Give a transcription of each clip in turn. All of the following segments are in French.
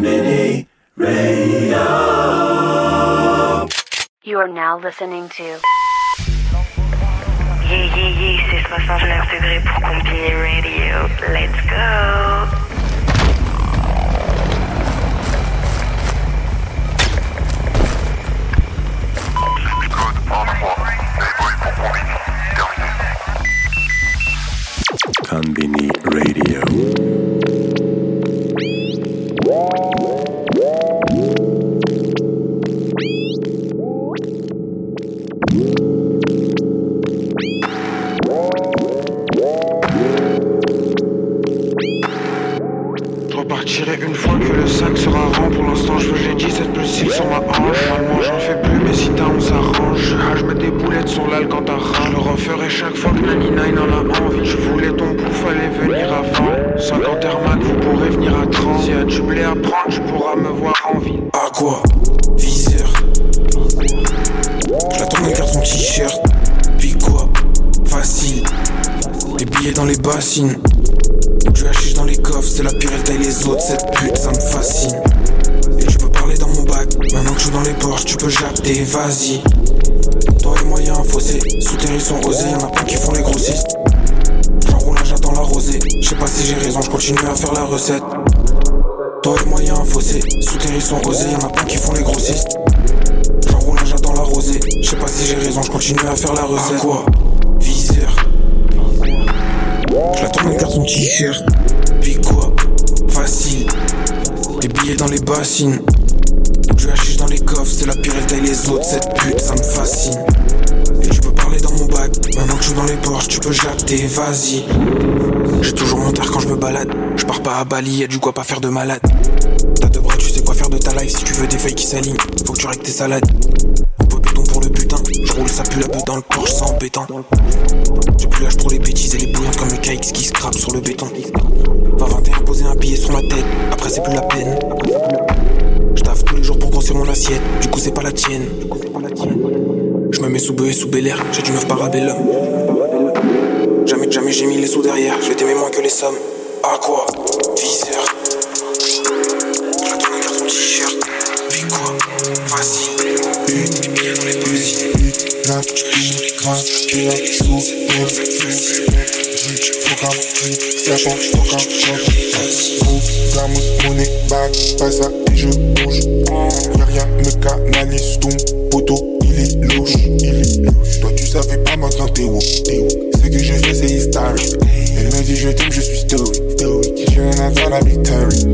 Conbini Radio. You are now listening to Yeah, yeah, yeah, c'est 69 degrés pour Combini Radio. Let's go! Conbini Radio. Une fois que le sac sera rond. Pour l'instant, je veux j'ai 17 plus 6 sur ma hanche. Normalement, j'en fais plus, mais si t'as, on s'arrange. Ah, je mets des boulettes sur l'al quand t'as ras. Je le referai chaque fois que Nani Nine en a envie. Je voulais ton coup, fallait venir avant. 50 Air vous pourrez venir à 30. S'il y a du blé à prendre, tu pourras me voir en ville. À quoi? Viseur. J'attends de garde son t-shirt. Puis quoi? Facile. Les billets dans les bassines. C'est la pire, elle taille les autres. Cette pute, ça me fascine. Et je peux parler dans mon bac. Maintenant que je suis dans les porches, tu peux japter, vas-y. Toi et moi, y'a un fossé. Ils sont osés, y'en a plein qui font les grossistes. J'enroule j'attends la rosée. Je sais pas si j'ai raison, je continue à faire la recette. Toi et moi, y'a un fossé. Ils sont osés, y'en a plein qui font les grossistes. J'enroule j'attends la rosée. Je sais pas si j'ai raison, je continue à faire la recette. À quoi? Viseur. Je l'attends, elle garde son t-shirt. Les billets dans les bassines. Du hashish dans les coffres, c'est la pire, elle taille les autres. Cette pute, ça me fascine. Et je peux parler dans mon bac. Maintenant que je suis dans les porches, tu peux japter, vas-y. J'ai toujours mon terre quand je me balade. Je pars pas à Bali, y'a du quoi pas faire de malade. T'as deux bras, tu sais quoi faire de ta life. Si tu veux des feuilles qui s'alignent, faut que tu règles tes salades. Roule, ça pue la beuh dans le porche sans béton. J'ai plus l'âge pour les bêtises et les bouillantes comme le KX qui scrape sur le béton. Va 21 poser un billet sur ma tête, après c'est plus la peine. Je tous les jours pour grossir mon assiette, du coup c'est pas la tienne. Je me mets sous bœuf et sous bel air, j'ai du neuf parabellum. Jamais jamais j'ai mis les sous derrière, je vais t'aimer moins que les sommes. À quoi? Viseur. J'attends un garçon t-shirt, Je bouge. Y'a rien me canalise, ton poteau, il est louche, il est louche. Toi tu savais pas maintenant t'es où, t'es où. Ce que je fais c'est historic. Elle me dit je t'aime, je suis stoic, stoic. Je viens d'avoir la victory.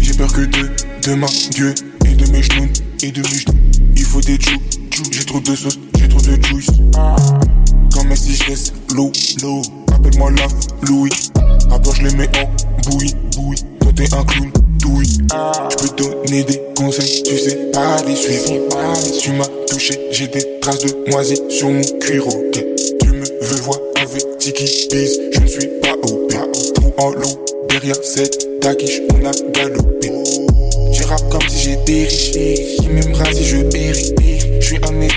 J'ai peur que de, de ma gueule et de mes genoux, et de mes genoux. Il faut des joues, j'ai trop de sauce, trop de juice. Comme si je laisse l'eau, l'eau. Appelle-moi la Louis. Après je les mets en bouillie, bouillie. Toi t'es un clown, douille. Je peux donner des conseils, tu sais pas les suivre. Tu m'as touché, j'ai des traces de moisi sur mon cuir. Ok, tu me veux voir avec Tiki Biz. Je ne suis pas au Trou en loup, derrière cette taquiche, on a galopé. Je rappe comme si j'étais riche. Qui m'aimera si je péris? Je suis un des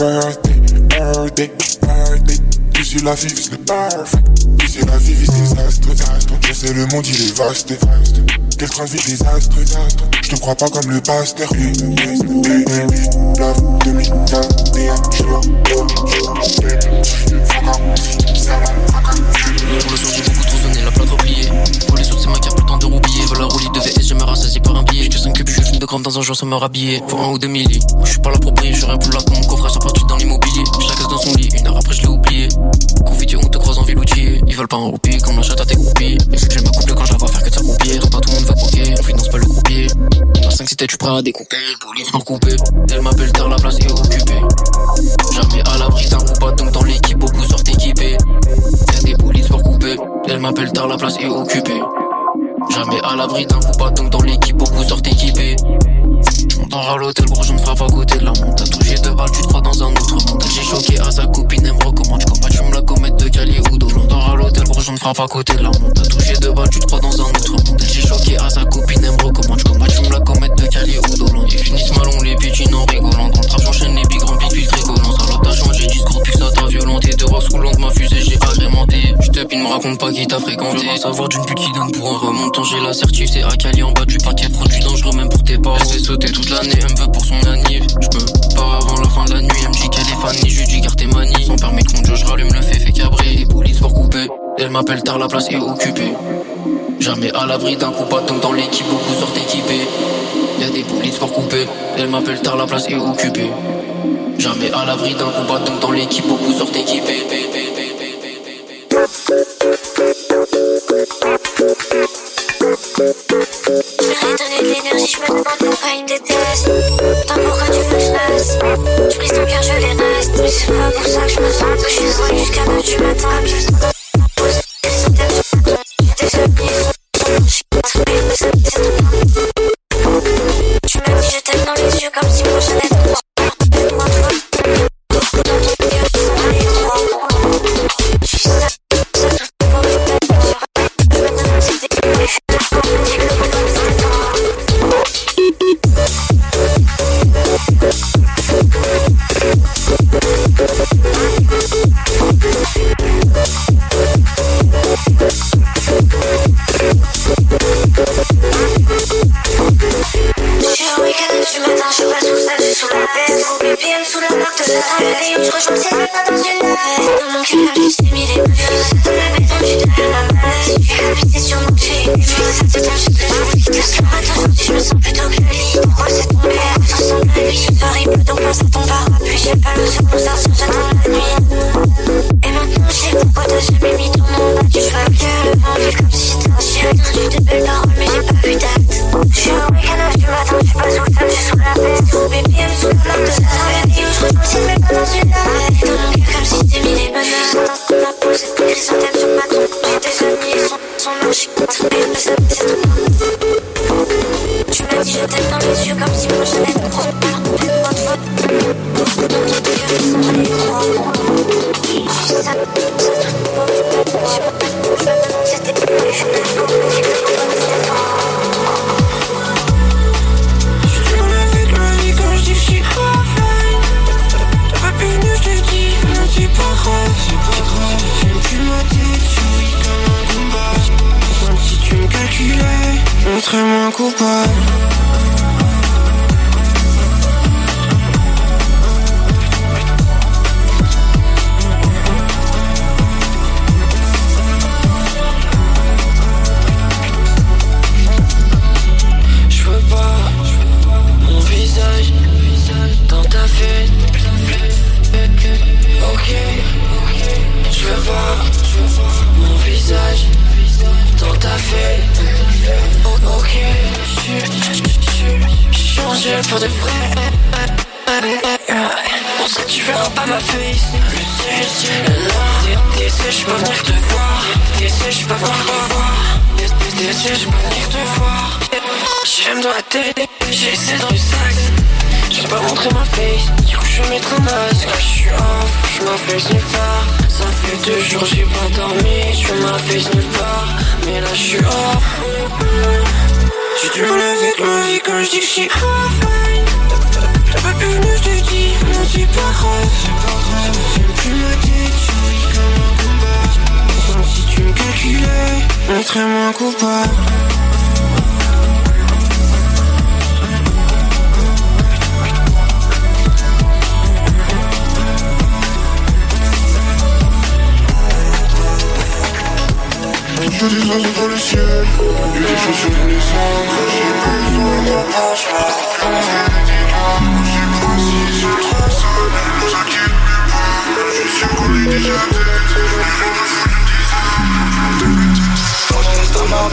birthday. Birthday, la vie, c'est le. Tu sais la vie. Je sais le monde, il est vaste. De vie désastre. Je te crois pas comme le pasteur. Love 2021, je suis Pour le soir j'ai beaucoup trop sonné, la plate repliée Pour les c'est ma carte, le temps de roubiller Veut la roulis de VS, je me rassasie par un billet Je 5 cubes, je fume de grammes dans un jour sans me rhabiller Faut un ou deux milli, je suis pas là pour briller rien pour là comme mon coffre, ça partout dans l'immobilier. La casse dans son lit, une heure après je l'ai oublié. Confiture, on te croise en ville outillée Ils veulent pas un roupie, comme la chatte à tes groupies Et je ma couple quand je la vois faire que de sa croupière Pas tout le monde va croquer, on finance pas le croupier. Il m'a 5 si t'es tu prêt à découper. Pour les pour couper, elle m'appelle tard, la place est occupée. Jamais à l'abri d'un pas donc dans l'équipe beaucoup sortent équipés Y'a des polices pour couper, elle m'appelle tard, la place est occupée Jamais à l'abri d'un coup pas donc dans l'équipe beaucoup sortent équipés J'monte à l'hôtel, gros, je me frappe à côté de la montagne. Touché deux balles, tu te crois dans un autre monde. J'ai choqué à sa copine, elle me recommande. J'combats, tu me la comète de Cali ou d'eau. J'monte à l'hôtel, gros, je me frappe à côté de la montagne. Touché deux balles, tu te crois dans un autre monde. J'ai choqué à sa copine, elle me recommande. J'combats, tu me la comète de Cali ou d'eau. Ils finissent mal, on les pitchine en rigolant. Dans le trap, j'enchaîne Corpus ta de voir sous l'angle ma fusée j'ai agrémenté. J'te me raconte pas qui t'a fréquenté. Savoir d'une pute qui donne pour un remontant J'ai la certif c'est Akali en bas du paquet Produit dangereux même pour tes parents. Elle fait sauter toute l'année Elle me veut pour son anniv. J'peux pas avant la fin de la nuit Elle me dit qu'elle est fanny Je lui dis tes manie Sans permis de conduire je rallume le fait fait cabrer. Les polices pour couper Elle m'appelle tard la place est occupée. Jamais à l'abri d'un coup pas donc dans l'équipe beaucoup sortent équipés. Y'a des polices pour couper Elle m'appelle tard la place est occupée. Jamais à l'abri d'un pas donc dans l'équipe, beaucoup sortent équipés.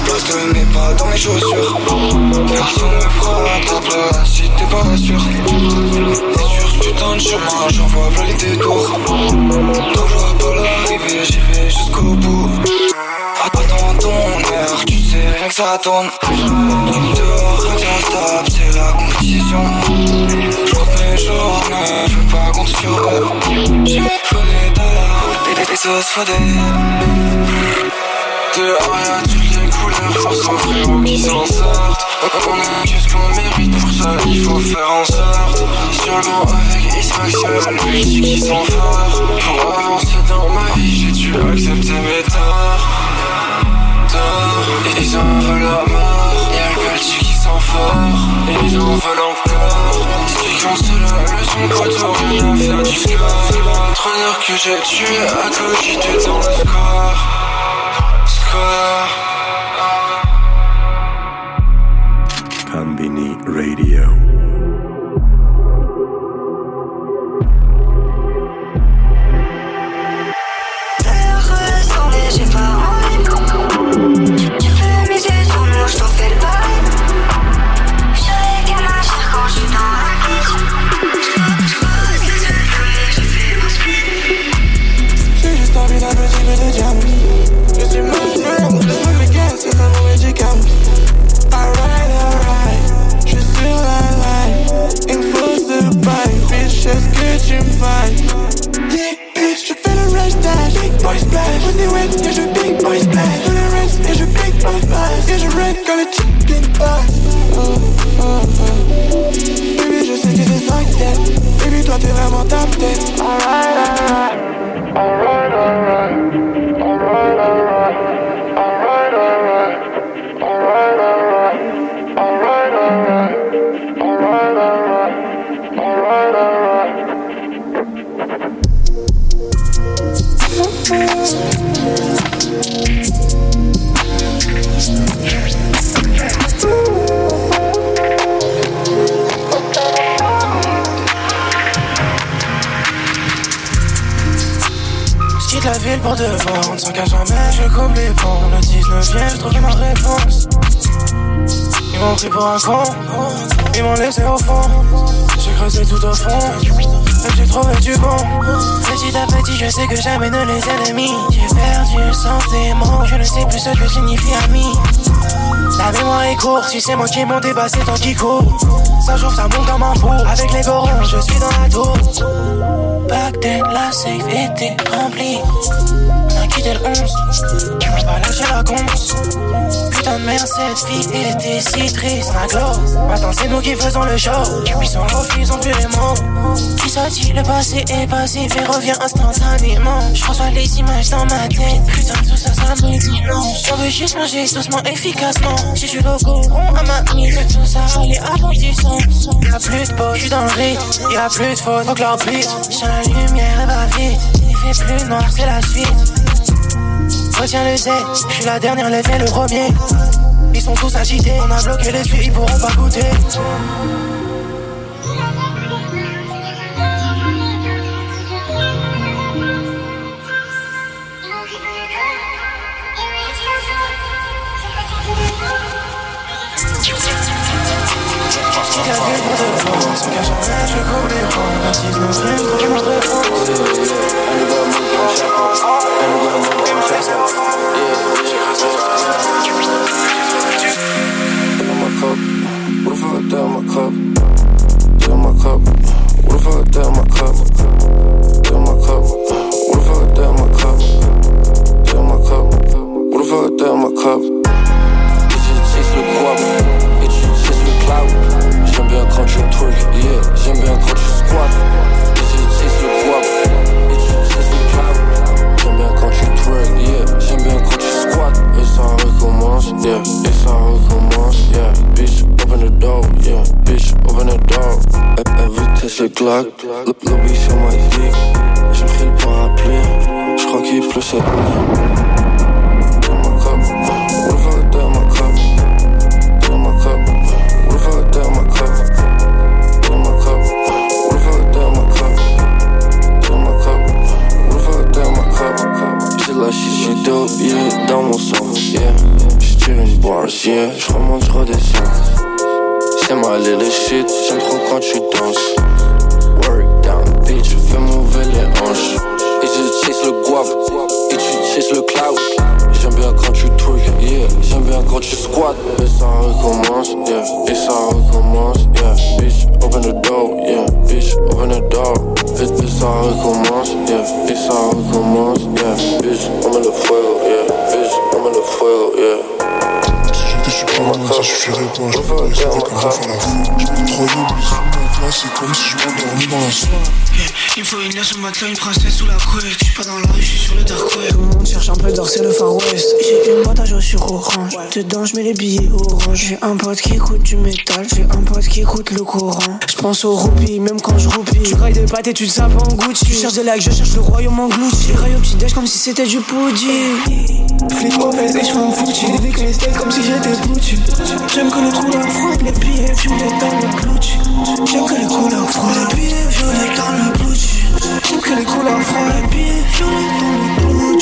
poste n'est pas dans mes chaussures. Personne me fera ta place si t'es pas sûr. Et sur ce putain de chemin, j'envoie v'là les détours. Donc je vois pas l'arrivée, j'y vais jusqu'au bout. Attends ton heure, tu sais rien que ça tourne. Dehors, rien stable, c'est la compétition. Je compte mes journées, je veux pas compter sur eux. J'ai faut des dollars, et des pesos, faut. T'es toutes les couleurs, force en frérot qui s'en sortent. On est qu'est-ce qu'on mérite, pour ça il faut faire en sorte. Sur le avec Ismaxiol, lui dit qui s'en Pour avancer dans ma vie, j'ai dû accepter mes torts. Torts, ils en veulent la mort. Y'a le Belgique qui s'en et ils en veulent encore. Expliquons cela, le son poteau, rien à faire du score. Trois que j'ai tué à cause, j'étais dans le score. Combini Radio. Yeah, bitch, je fais le rush dash, big boy splash. Pussy wet, et je big boy splash. Je le rinse, et je big boy splash. Et je raid quand le jamais je coupe les ponts. Le 19ème, je trouve ma réponse. Ils m'ont pris pour un con. Ils m'ont laissé au fond. J'ai creusé tout au fond. Et j'ai trouvé du bon. Petit à petit je sais que j'amène les ennemis. J'ai perdu le sens mots. Je ne sais plus ce que signifie ami la mémoire est courte, si c'est moi qui m'ont dépassé, toi qui cours. Ça chauffe, ça monte comme un four. Avec les gorons, je suis dans la tour. Back then, la safe était remplie. Quitté le 11, on n'a pas lâché la conce. Putain de merde, cette fille était si triste, ma glow. Maintenant, c'est nous qui faisons le show. Ils sont refus, ils ont les mots. Qui ça dit, le passé est passé, mais revient instantanément. Je reçois les images dans ma tête. Putain, tout ça, ça me dit non. Je veux juste manger doucement, efficacement. Si je le rond à ma mine, tout ça allait avant du son. Y'a plus de pause, je suis dans le rythme. Y'a plus de faute, leur beat. J'ai la lumière, va vite. Il fait plus noir, c'est la suite. Retiens le Z, je suis la dernière, le le premier. Ils sont tous agités, on a bloqué les yeux, ils pourront pas goûter. je connais pas La saison c'est vraiment What if I got down my cup? Down my cup. What if I got my cup? Down my cup. What if I got my cup? Down my cup. What if I got my cup? It's just chase with. It's just chase with clout. J'aime bien quand tu twerk, yeah. J'aime bien quand tu squat. Et. Et. J'aime bien quand tu yeah. J'aime bien quand tu squat. Et ça recommence, yeah. Et ça recommence, yeah. Bitch, open the door, yeah. Bitch, open the door. Le Glock. Le lobby sur ma dick. J'ai pris le parapluie. J'crois qu'il pleut cette nuit. La j'suis dope, yeah, dans mon sang, yeah. J'tire une bars, yeah, j'remonte, j'redescends. C'est ma little shit, j'aime trop quand tu danses. Work down, bitch, fais mouver les hanches. Et je chase le guap, et tu chase le cloud. J'aime bien quand tu twerk, yeah, j'aime bien quand tu squat. Et ça recommence, yeah, et ça recommence, yeah. Bitch, open the door, yeah, bitch, open the door. Et, et ça recommence, yeah, et ça recommence, yeah. Bitch, J'irai au je vais faire la c'est comme si je m'endormais dans la soirée Il me faut une sous le matelas, une princesse sous la couette. Je suis pas dans la rue, je suis sur le dark web. Tout le monde cherche un peu d'or, c'est le Far West. J'ai une boîte à chaussures orange. Dedans, je mets les billets orange. J'ai un pote qui écoute du métal. J'ai un pote qui écoute le courant. Je pense aux roupies, même quand je roupie. Tu grailles des pâtes et tu te sapes en Gucci. Tu cherches des likes, je cherche le royaume englouti. Je raille au petit déj comme si c'était du pudding. Flic aux fesses et je fais un foutu. Avec les steaks comme si j'étais foutu. J'aime que les couleurs froides, les billets violets dans le blouch. J'aime que les couleurs froides, les dans le. J'aime que les couleurs froides, dans le.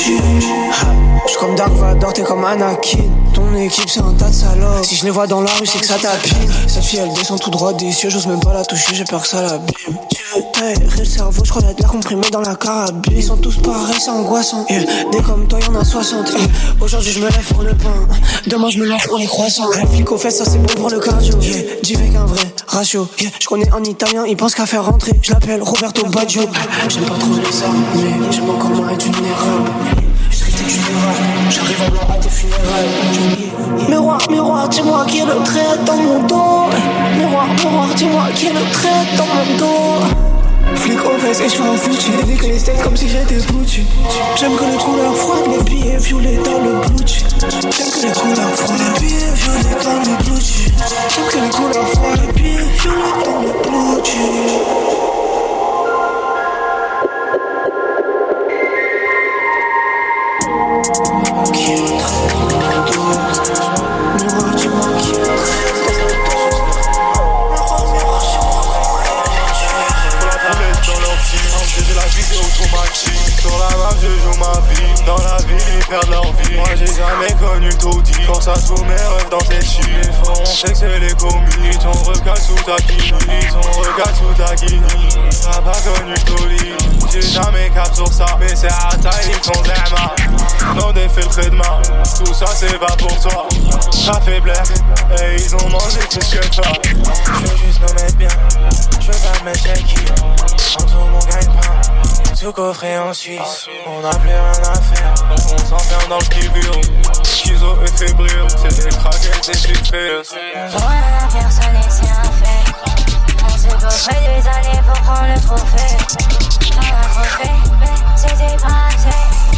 J'suis comme Dark Vador, t'es comme Anakin. Ton équipe c'est un tas de salopes. Si je les vois dans la rue, c'est que ça tapine. Cette fille elle descend tout droit des cieux, j'ose même pas la toucher, j'ai peur que ça l'abîme. Tu veux le cerveau, j'crois y'a de comprimé dans la carabine. Ils sont tous pareils, c'est angoissant. Yeah. Des comme toi, y'en a 60. Yeah. Aujourd'hui je me lève pour le pain. Demain je me lève pour les croissants. Flic aux fesses, ça c'est bon pour le cardio. Yeah. J'y vais qu'un vrai ratio. Yeah. Je connais un italien, il pense qu'à faire rentrer. Je l'appelle Roberto Baggio. J'aime pas trop les armes, mais j'aime encore moins être vulnérable. J'arrive en blanc à tes funérailles. Miroir, miroir, dis-moi qui est le trait dans mon dos. Miroir, miroir, dis-moi qui est le trait dans mon dos. Flic aux fesses et je fais un foutu Avec les steaks comme si j'étais foutu. J'aime que les couleurs froides, les billets violets dans le blouch J'aime que les couleurs froides, les billets violets dans le blouch J'aime que les couleurs froides, les billets violets dans le Miroir, à tous mes rêves dans tes chiffres on sait que c'est les commis Ton regard sous ta guinée Ton regard sous ta guinée. T'as pas connu le J'ai jamais cap sur ça Mais c'est à taille font des Non trait de main Tout ça c'est pas pour toi. Ça fait Et ils ont mangé plus que toi. Je veux juste me mettre bien Je veux pas me qui. En tout mon gagne-pain, tout coffré en Suisse. On n'a plus rien à faire, donc on s'enferme dans le kibur. Schizo et fébrile, c'est des craquettes, c'est sucré. On personne et c'est un fait. On s'est coffré des années pour prendre le trophée. On a trophée, c'était pas.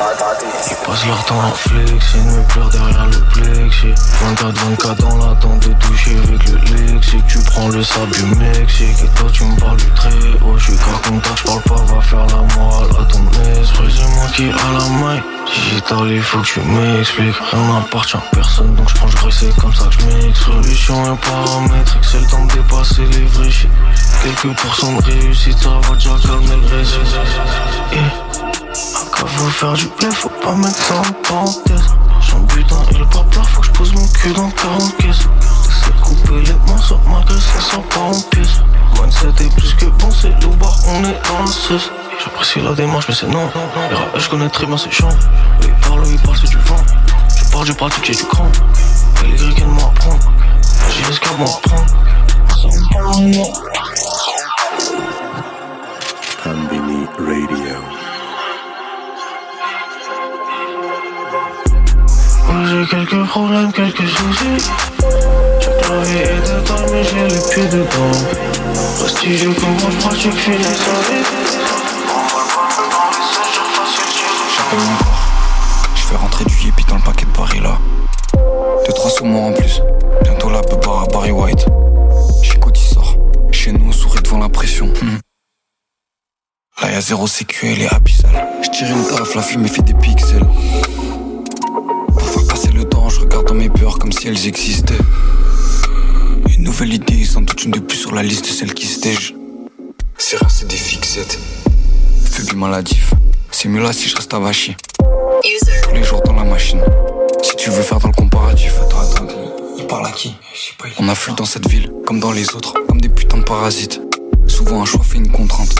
Ils passent leur temps à flexer, me pleurent derrière le plexi 24-24 dans l'attente de toucher avec le lexique Tu prends le sable du Mexique et toi tu me parles du très haut Je suis qu'à contact, j'parle pas, va faire la morale à ton esprit C'est moi qui a la main. Digital, il faut que tu m'expliques. Rien n'appartient à personne donc j'prends, j'gresse c'est comme ça que j'mix Solution et paramétrique, c'est le temps de dépasser les vrais Quelques pourcents de réussite, ça va déjà calmer le reste Yeah. Quand faut faire du blé, faut pas mettre ça en parenthèse. J'en butin et le papa, faut que je pose mon cul dans 40 caisses. De couper les morceaux malgré ça sort pas en pièces. Mindset est plus que bon, c'est le bar, on est dans la. J'apprécie la démarche, mais c'est non. Rats, je connais très bien ces. Eux, ils parlent, ils parlent, c'est du vent. Je parle, je pratique, j'ai du cran. Et les gris, qu'elle m'apprend. J'ai l'escalade, m'apprend. Ça me parle, quelques problèmes, quelques soucis. Chaque la vie est détail, mais j'ai les pieds dedans. Prestigieux comme moi, je pratique, finis sa vie. J'appelle mon corps. Je fais rentrer du hippie dans le paquet de Paris là. Deux, trois sous moi en plus. Bientôt la peur à Barry White. Chico il sort. Chez nous, on sourit devant la pression. Hmm. Là y'a zéro sécu, elle est abyssale. Je tire une taf, la fumée fait des pixels. Pour faire passer le je regarde dans mes peurs comme si elles existaient. Une nouvelle idée, sans doute une de plus sur la liste de celles qui stage. C'est rien, c'est des fixettes. Phobie maladif. C'est mieux là si je reste à Vachi. Tous les jours dans la machine. Si tu veux faire dans le comparatif. Attends, attends, il parle à qui? On afflue dans cette ville, comme dans les autres, comme des putains de parasites. Souvent un choix fait une contrainte.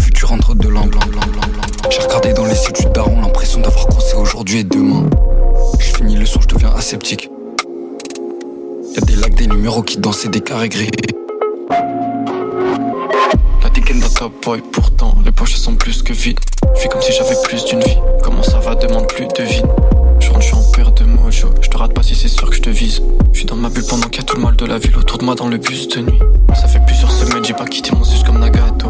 Futur entre deux lampes, blanc, blanc, blanc, blanc. J'ai regardé dans les yeux du daron l'impression d'avoir crossé aujourd'hui et demain. Je finis le son, je deviens aseptique. Y'a des lacs, des numéros qui dansent et des carrés gris. La dans top boy, pourtant les poches sont plus que vides. Je fais comme si j'avais plus d'une vie. Comment ça va, demande plus de vie. Je rentre, je suis en père de mojo. Je te rate pas si c'est sûr que je te vise. Je suis dans ma bulle pendant qu'il y a tout le mal de la ville autour de moi dans le bus de nuit. Ça fait plusieurs semaines, j'ai pas quitté mon siège comme Nagato.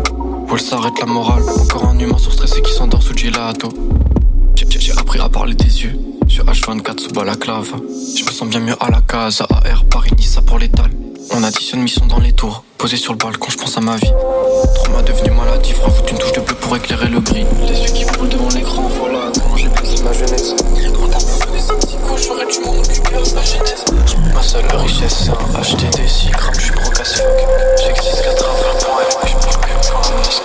Paul s'arrête la morale. Encore un humain sur stressé qui s'endort sous gelato. Appris à parler des yeux. Sur H24 sous balaclave. Je me sens bien mieux à la case. AR Paris Nice pour l'étal. On additionne mission dans les tours. Posé sur le balcon, je pense à ma vie. Trauma devenu maladif. Rajoute une touche de bleu pour éclairer le gris. Les yeux qui brûlent devant l'écran, voilà comment j'ai placé ma jeunesse. Quand t'as pas des psycho, j'aurais dû m'en occuper à sa genèse. Ma seule richesse, c'est un HTT 6 grammes. Je suis broke as fuck. J'existe qu'à travers point et moi je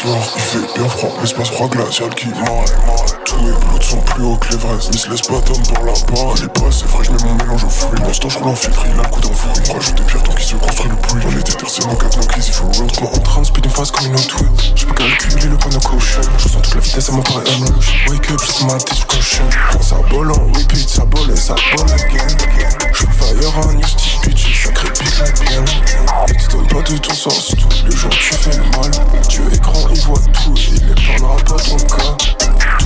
il fait bien froid, l'espace froid glacial qui m'arrête. Tous mes blouts sont plus hauts que l'Everest. Miss laisse pas d'homme pour la barre. Elle est pas assez fraîche, mais mon mélange au fruit. Mon temps, je en filtre, il a le coup me rajoute des pierres tant qu'il se construit le pluie. On était tertiaire en 4 keys, il faut roll. Moi en train de speed comme une autre wheel. Je peux calculer le point de caution. Je sens toute la vitesse mon corps et un rush. Wake up, juste ma tête, je caution. Ça bol en repeat, ça bol et ça bol again. Je fire un new bitch, ça crépite la bien. Et tu donnes pas de ton sens, tous les jours tu fais le mal. Dieu écran, il voit tout il ne parlera pas ton cas.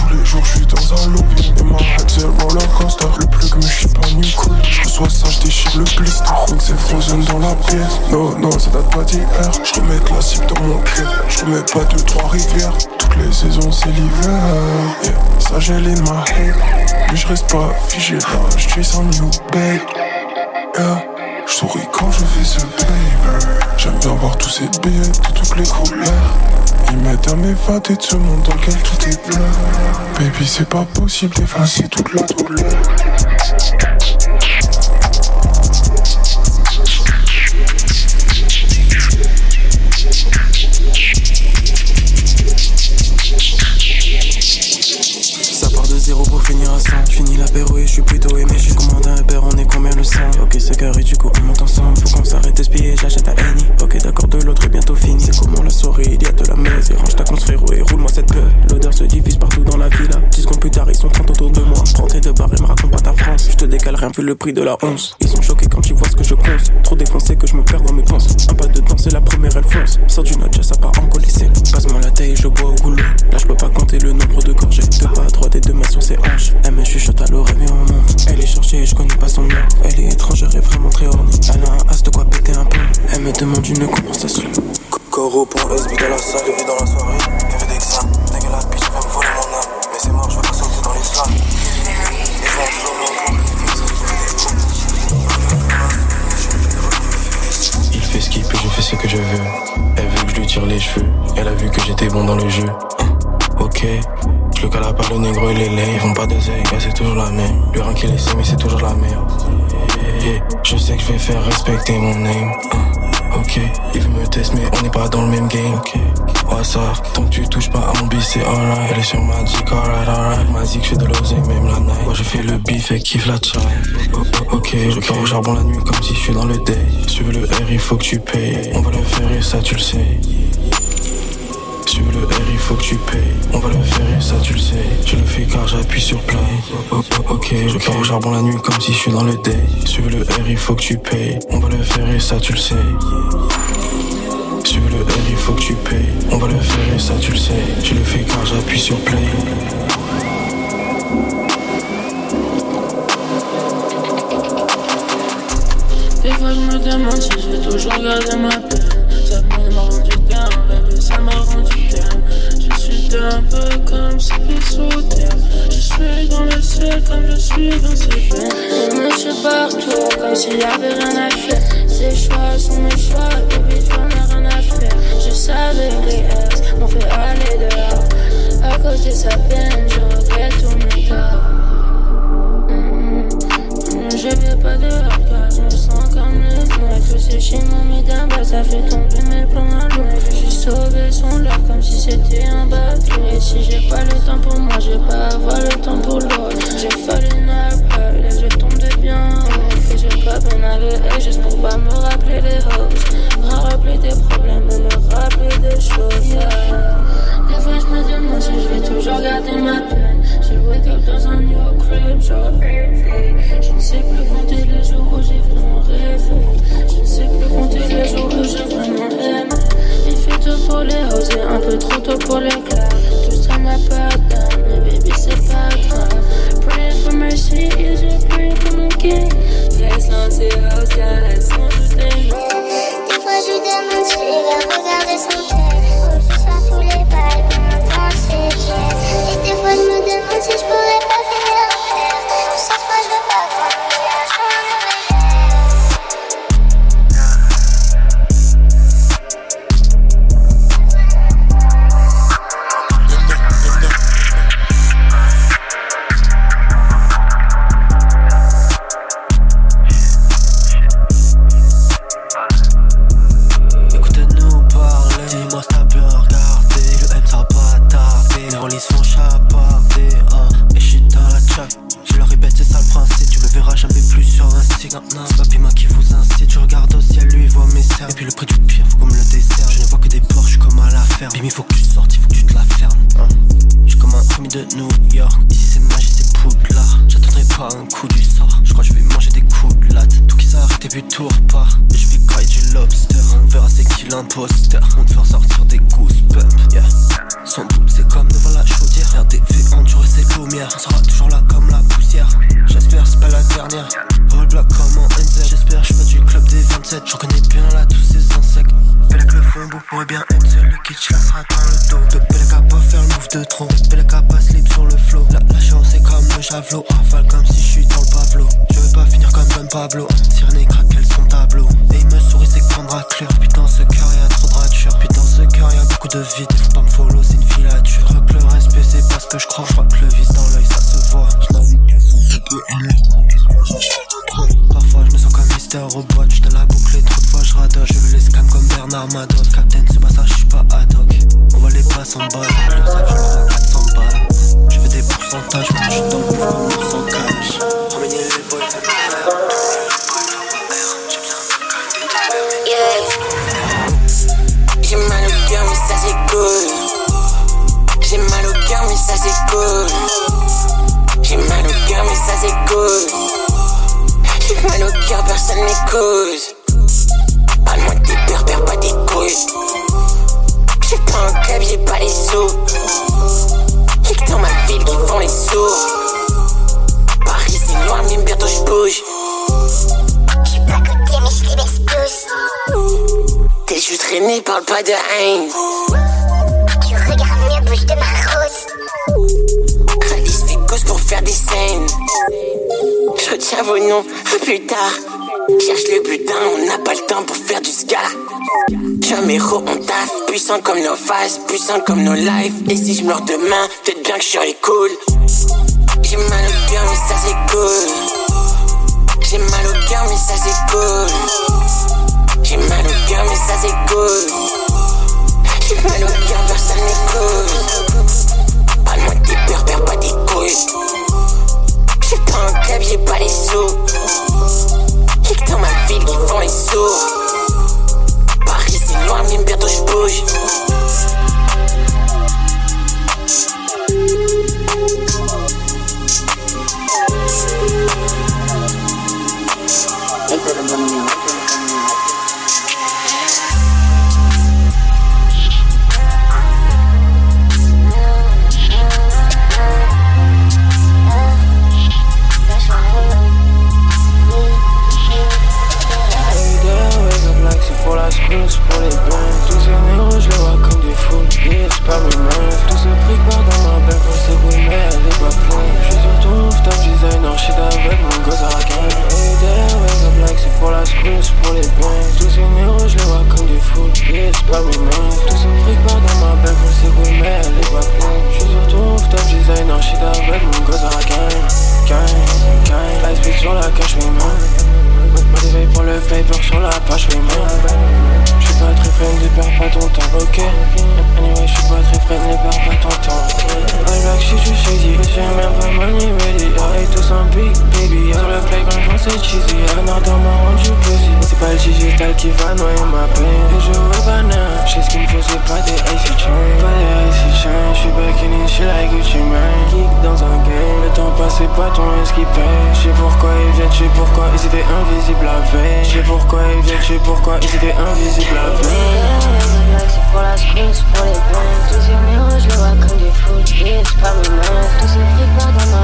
Tous les jours je suis dans un lobby et ma head c'est roller coaster. Le plug me chie pas new cool. Je reçois ça, je déchire le blister. Donc c'est frozen dans la pièce. Non, non, ça date pas d'hier. Je remets de la cible dans mon cœur. Je remets pas de trois rivières. Toutes les saisons c'est l'hiver. Ça gèle in ma. Mais je reste pas figé là. Je chase un new. Yeah. Je souris quand je fais ce baby. J'aime bien voir tous ces billets de toutes les couleurs. Ils m'aident à m'évader de ce monde dans lequel tout est bleu. Baby, c'est pas possible d'effacer toute la douleur. Pour finir à 100 Fini l'apéro et je suis plutôt aimé. J'ai commandé un père, on est combien le sang Ok c'est carré du coup on monte ensemble. Faut qu'on s'arrête de spier, j'achète à Annie. Ok d'accord de l'autre est bientôt fini. C'est comment la soirée, il y a de la messe. Et range ta conce frérot et roule-moi cette peur. L'odeur se diffuse partout dans la villa. 10 secondes plus tard ils sont 30 autour de moi. Prends tes deux barres et me raconte pas ta France. Je te décale rien vu le prix de la once. Ils sont choqués quand ils voient ce que je conce Trop défoncé que je me perds dans mes pensées Un pas de danse et la première elle fonce. Sors du notch ça part en colisée Passe-moi la taille et je bois au goulot. Là je peux pas compter le nombre de gorgées Deux pas à droite et deux mains sur ses hanches me chuchote à l'oreille mais on monte Elle est cherchée et je connais pas son nom Elle est étrangère et vraiment très horny Elle a un as de quoi péter un pont Elle me demande une compensation au point, SB dans la salle, je vis dans la soirée. Que veut d'examen, dégueulasse, puis je vais me voler mon âme. Mais c'est mort, je vais pas sauter dans les mon pour Il fait ce qu'il peut, je fais ce que je veux. Elle veut que je lui tire les cheveux. Elle a vu que j'étais bon dans le jeu. Ok, le part le négro et les laits. Ils font pas d'oseille, mais c'est toujours la même. Le rein qui laisse, mais c'est toujours la merde. Je sais que je vais faire respecter mon name. Hein, Ok, il veut me tester, mais on n'est pas dans le même game. Ok, ouais, ça, tant que tu touches pas à mon c'est alright. Elle est sur Magic, alright, alright. Elle m'a dit que je fais de l'oseille, même la night. Moi, je fais le beef et kiffe la chai. Oh, oh, ok, je pars au charbon la nuit comme si je suis dans le day. Si tu veux le R, il faut que tu payes. On va le faire et ça, tu le sais. Veux le R, il faut que tu payes. On va le faire et ça, tu le sais. Je le fais car j'appuie sur play. Oh, oh, ok, je pars au charbon la nuit comme si je suis dans le day. Veux le R, il faut que tu payes. On va le faire et ça, tu le sais. Veux le R, il faut que tu payes. On va le faire et ça, tu le sais. Je le fais car j'appuie sur play. Des fois je me demande si je vais toujours garder ma peine ça m'a rendu calme Je suis un peu comme pieds sous terre Je suis dans le ciel comme je suis dans ces peines Je me suis partout comme s'il y avait rien à faire. Ces choix sont mes choix, baby, tu en as rien à faire. Je savais que les m'ont fait aller dehors. À cause de sa peine, je regrette tous mes torts. Mm, mm. Je vais pas dehors car je me sens comme le noix. Tous ces mis d'un bas, ça fait tomber j'ai pas le temps pour moi, j'ai pas pas un coup du sort. Je crois que je vais manger des coups de latte. Tout qui s'arrête tout repart. Et je vais grailler du lobster. On verra c'est qui l'imposteur. On te faire sortir des goosebumps. Yeah. Son boule, c'est comme devant la chaudière. RDV endurer ses lumières. On sera toujours là comme la poussière. J'espère c'est pas la dernière. Black comme en NZ. J'espère je pas du club des 27. Je connais bien là tous ces insectes. Belek le fombo pourrait bien être seul. Le kitsch là sera dans le dos. Belek a pas faire le move de trop. Belek a pas slip sur le flow. La, la chance est comme le javelot. Rafale comme si je suis dans le pavlo. Je veux pas finir comme Don Pablo. Sirène et craque, elles sont tableau. Et il me sourit, c'est qu'on raclure. Putain, ce cœur y'a trop de ratures. Putain, ce cœur y'a beaucoup de vide. Faut pas me follow, c'est une filature. Crois que le respect, c'est pas ce que je crois. Je que le vice dans l'œil, ça se voit. Je navigue qu'elles un peu Robot. Je te la boucle trop de fois, je radote. Je veux les scams comme Bernard Madoff. Captain, c'est pas ça, je suis pas ad hoc. On va les passes en. Je le sais, je leur à 400 balles. Je fais des pourcentages, moi je suis dans le pour sans cash. Personne m'écoute. Parle-moi de tes pas tes couilles. J'ai pas un club, j'ai pas les sous. Y'a que dans ma ville qui font les sous. Paris c'est loin, mais bientôt je bouge. J'suis pas côté, mais j'libère plus. T'es juste traîné, parle pas de haine. Plus tard. Cherche le butin, on n'a pas le temps pour faire du ska. Jamais on taffe, puissant comme nos faces, puissant comme nos lives. Et si je meurs demain, peut-être bien que je serai cool. J'ai mal au cœur, mais ça c'est cool. J'ai mal au cœur, mais ça c'est cool. J'ai mal au cœur, mais ça c'est cool. J'ai mal au cœur, personne m'écoute. Parle-moi de tes peurs, perds pas tes couilles. Pas un club, j'ai pas les sous. Y'a que dans ma ville qui font les sous. Paris c'est loin, mais bientôt je bouge. C'est pour c'est les bains Tous ces négros, je les vois comme des fous. C'est pas mes mains. Tout ce fric part dans ma banque, on s'est roulé, mais elle est pas pleine J'suis sur ton rooftop designer, shit avec mon gosse à raquin Hey there, wake up like c'est pour la school, c'est pour les bains Tous ces négros, je les vois comme des fous. C'est pas mes mains. Tout ce fric part dans ma banque, on s'est roulé, mais elle est pas pleine rooftop designer, shit avec mon gosse à raquin Gang, gang, ice bitch sur la cache, mes mains Motivé pour le paper sur la page, oui man J'suis pas très friendly, perds pas ton temps, ok. Anyway, j'suis pas très friendly, perds pas ton temps I like shit, j'suis shady, j'ai même pas money ready Arrête tous en big baby, sur le play quand c'est cheesy. Arnaudin m'a rendu busy, c'est pas le digital qui va noyer ma peine. Et je veux banane, j'sais ce qu'il me faut, c'est pas des icy chains Pas des icy chains, j'suis back in it, j'suis like Gucci man Dans un game, le temps passe, c'est pas ton paye? J'sais pourquoi ils viennent, j'sais pourquoi ils étaient invisibles la veille. J'sais pourquoi ils viennent, j'sais pourquoi ils étaient invisibles la veille. C'est pour la c'est pour les Tous ces je vois comme c'est pas mes mains Tous dans ma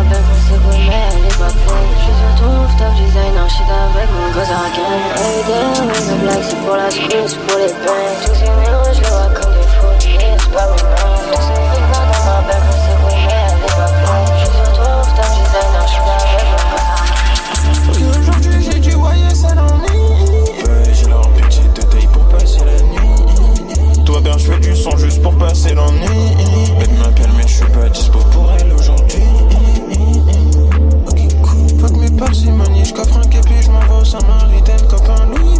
elle est pleine J'suis sur rooftop designer, shit avec mon c'est pour la c'est pour Tous ces je des c'est pas mes je fais du son juste pour passer l'ennui. Elle m'appelle, mais je suis pas dispo pour elle aujourd'hui. Ok, cool. Fuck mes parcimonies, je coffre un képi, je m'en vais au Samaritaine, copain Louis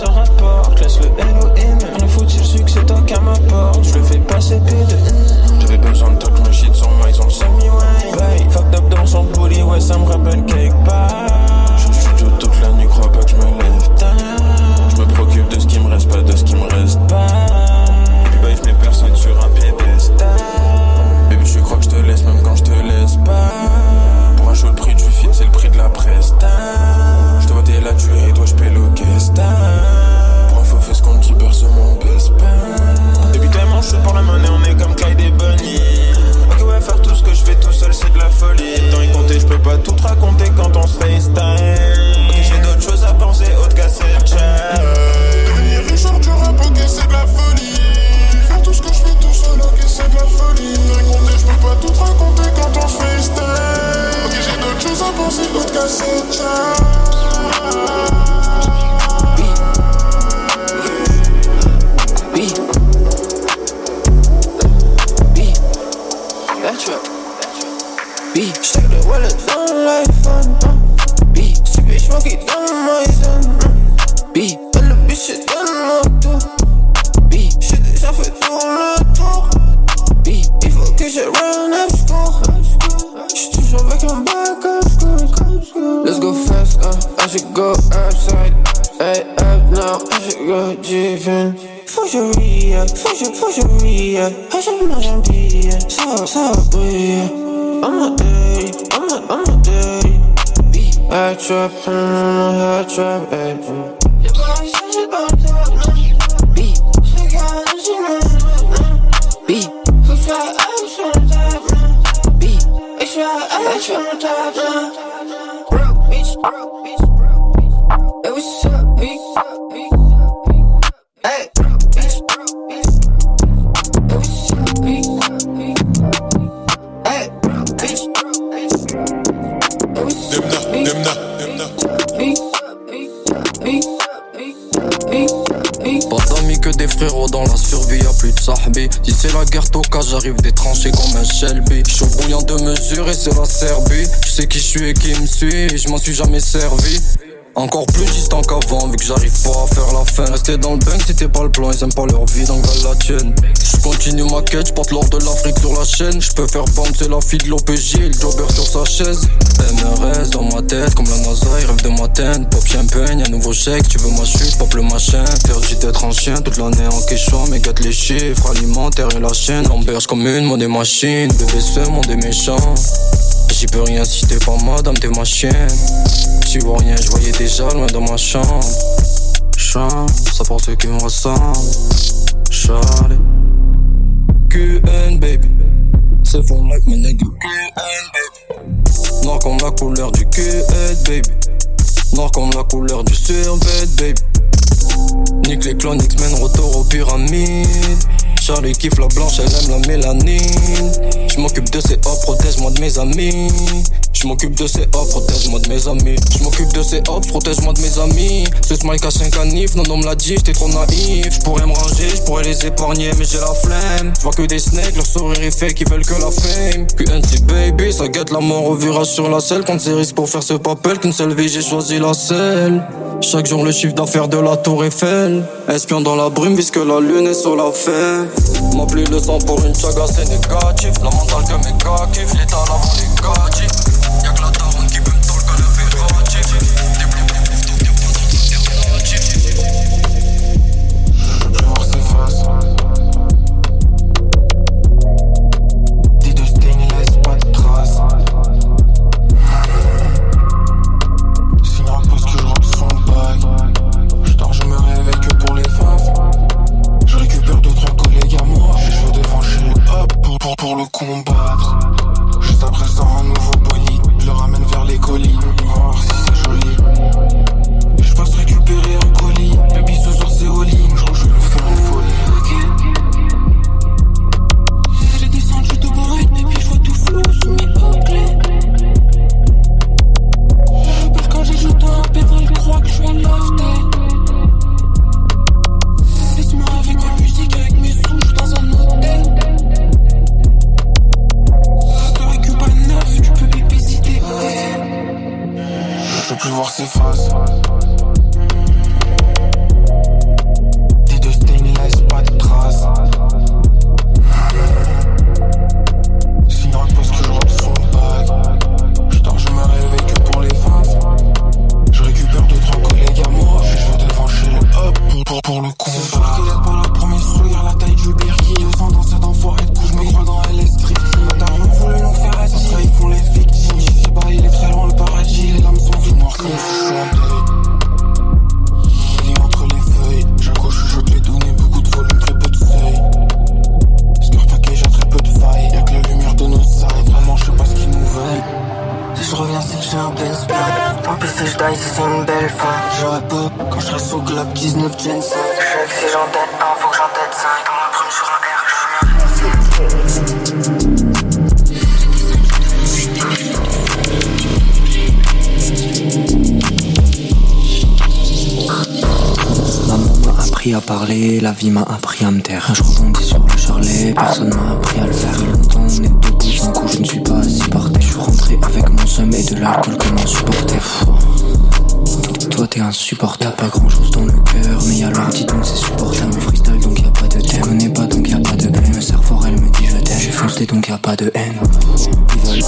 ça rapporte. Laisse le LOM, rien foutu le succès tant qu'à ma porte. Je le fais passer pédé les deux ans talk me shit sur moi, ils ont le semi. Bye, fucked up dans son poli, ouais, ça me rappelle cake pie. Je suis studio toute la nuit, crois pas que je me lève tard. Je me préoccupe de ce qui me reste pas, de ce qui me reste pas. Puis bye, je mets personne sur un piédestal. Baby, je crois que je te laisse même quand je te laisse pas. Pour un show, le prix du fit, c'est le prix de la presta. Je te vois, t'es là, tu es, toi, je paie le Pour un faux fais ce qu'on dit, perce mon lancé pour la monnaie, on est comme Clyde et Bunny. Ok, ouais, faire tout ce que je fais tout seul, c'est de la folie. Le temps est compté, je peux pas tout raconter quand on se FaceTime. Okay, j'ai d'autres choses à penser, autre qu'à cette Devenir du rap, ok, c'est de la folie. Bouillon de mesure et c'est la Serbie. Je sais qui je suis et qui me suit, je m'en suis jamais servi. Encore plus distant qu'avant, vu que j'arrive pas à faire la fin. Rester dans le bank, c'était pas le plan, ils aiment pas leur vie, donc la tienne. Je continue ma quête, j'porte l'or de l'Afrique sur la chaîne. Je peux faire bouncer la fille de l'OPJ, le jobber sur sa chaise. Comme la NASA, ils rêvent de ma tête. Pop champagne, y'a nouveau chèque, tu veux ma chute, pop le machin. Interdit d'être en chien, toute l'année en quechua, mais gâte les chiffres, alimentaire et la chaîne. Lamberge comme une monnaie machine, bébé ce monde est méchant. J'y peux rien si t'es pas madame, t'es ma chienne. Tu vois rien, je voyais déjà loin dans ma chambre. Chambre, ça pour ceux qui me ressemblent. Charlie. QN baby. C'est for like my nigga. QN baby. Noir comme la couleur du QN baby. Noir comme la couleur du survêt baby. Nique les clones, X-Men, retour aux pyramides. Charlie kiffe la blanche, elle aime la mélanine. Je m'occupe de ses hops, protège-moi de mes amis. Je m'occupe de ses hops, protège-moi de mes amis. Je m'occupe de ses hops, protège-moi de mes amis. Ce smile cache un canif, non, on me l'a dit, j'étais trop naïf. Je pourrais me ranger, je pourrais les épargner, mais j'ai la flemme. Je vois que des snakes, leur sourire est fait, qui veulent que la fame. QNC baby, ça guette la mort au virage sur la selle. Quand c'est risque pour faire ce papel, qu'une seule vie, j'ai choisi la selle. Chaque jour le chiffre d'affaires de la tour Eiffel Espion dans la brume puisque la lune est sur la fête M'appeler le sang pour une chaga c'est négatif. La mentale que mes gars kiffent L'état avant les gadgets Y'a que la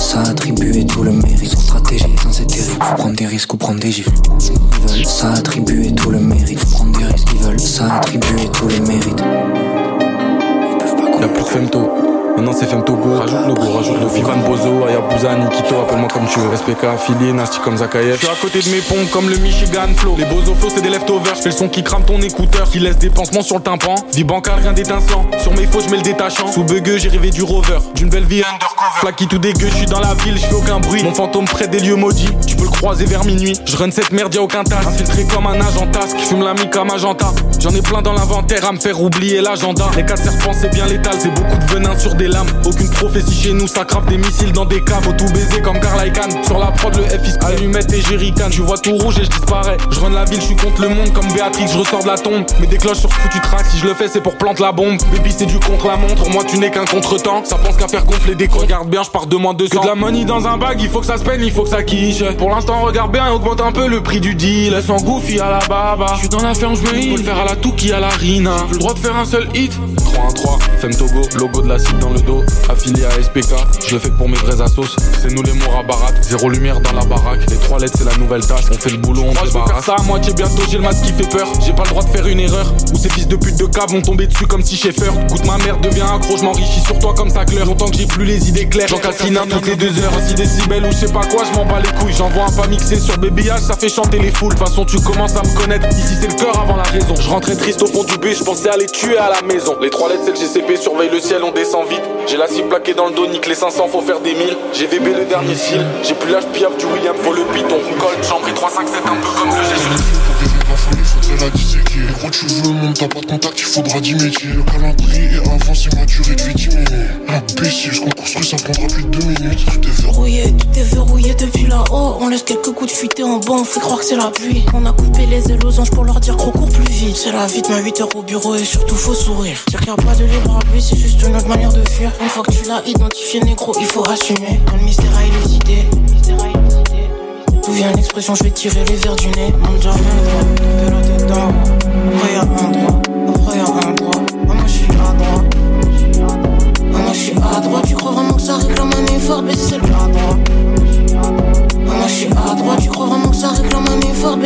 s'attribuer tout le mérite. Sans stratégie, sans cette faut prendre des risques ou prendre des gifles. Ils veulent s'attribuer tout le mérite. Faut prendre des risques, ils veulent s'attribuer tout le mérite. Y'a plus de femto. Maintenant c'est Femme Togo, rajoute le go, rajoute le Vivan Bozo, Ayabusa, Nikito, appelle-moi comme tu veux. SPK affilié, Nasty comme Zakayev. Je suis à côté de mes pompes comme le Michigan Flow. Les Bozo Flow c'est des leftovers, je fais le son qui crame ton écouteur, qui laisse des pansements sur le tympan. Vie bancale, rien d'étincelant. Sur mes faux, je mets le détachant. Sous bugueux, j'ai rêvé du rover, d'une belle vie undercover. Flaky tout dégueu, je suis dans la ville, je fais aucun bruit. Mon fantôme près des lieux maudits, tu peux le croiser vers minuit. Je run cette merde, y'a aucun tas. Infiltré comme un agent task, je fume la mi comme agenta. J'en ai plein dans l'inventaire à me faire oublier l'agenda. Les quatre serpents, c'est bien létal, c'est beaucoup de venin sur des Aucune prophétie chez nous, ça crave des missiles dans des caves. Faut tout baiser comme Carlaikan. Sur la prod, le FX, allumette et jerrycan. Tu vois tout rouge et je disparais. Je run la ville, je suis contre le monde comme Béatrix, je ressors de la tombe. Mais des cloches sur ce foutu track, si je le fais, c'est pour planter la bombe. Baby, c'est du contre la montre. Moi, tu n'es qu'un contretemps. Ça pense qu'à faire gonfler des coups. Regarde bien, je pars de moins de Que de la money dans un bag, il faut que ça se peine, il faut que ça quiche. Pour l'instant, regarde bien augmente un peu le prix du deal. Laisse en goofy à la baba. Je suis dans la ferme, je me le faire à la Touki, à la Rina. J'ai le droit de faire un seul hit. 3-1-3, Femme Togo, logo de la cible dans le dos. Affilié à SPK, je le fais pour mes vrais assos. C'est nous les mours barat, zéro lumière dans la baraque. Les trois lettres, c'est la nouvelle tasse. On fait le boulot, on Moi, je faire ça à moitié bientôt, j'ai le masque qui fait peur. J'ai pas le droit de faire une erreur. Ou ces fils de pute de cave vont tomber dessus comme si Schaeffer. Goûte ma mère, devient accro, je m'enrichis sur toi comme ça claire. Longtemps que j'ai plus les idées claires. J'en cassine un toutes les deux heures. Aussi décibels ou je sais pas quoi, je m'en bats les couilles. J'envoie un pas mixé sur BBH, ça fait chanter les foules. De toute façon, tu commences à me connaître. Ici, c'est le cœur avant la raison. Je rentrais triste au fond du but, je pensais aller tuer à la maison. Les trois lettres, c'est le GCP, surveille le ciel, on descend vite. J'ai la cible plaquée dans le dos, les 500, faut faire des milles. J'ai VB le dernier style, j'ai plus l'âge piaf du William, faut le piton. Colt, j'en pris 3, 5, 7, un peu comme le G. La folie, faudrait la disséquer. Gros, tu veux monde, t'as pas de contact, il faudra 10 métiers. Le calendrier est avancé, ma durée de vie diminue. Imbécile, ce qu'on construit, ça prendra plus de 2 minutes. Tout est verrouillé, tout est verrouillé depuis là-haut. On laisse quelques coups de fuité en bas, on fait croire que c'est la pluie. On a coupé les ailes aux anges pour leur dire qu'on court plus vite. C'est la vie de ma 8 heures au bureau et surtout faut sourire. Dire qu'il n'y a pas de libre arbitre, c'est juste une autre manière de fuir. Une fois que tu l'as identifié, négro, il faut assumer. Quand le mystère a élucidé. D'où vient l'expression, je vais tirer les verres du nez. Mon job de la un droit, un droit. Ah, moi je suis à droite. Ah, moi je suis à droite. Tu crois vraiment que ça réclame un effort, à. Ah, moi je suis à droite. Tu crois vraiment que ça réclame un effort,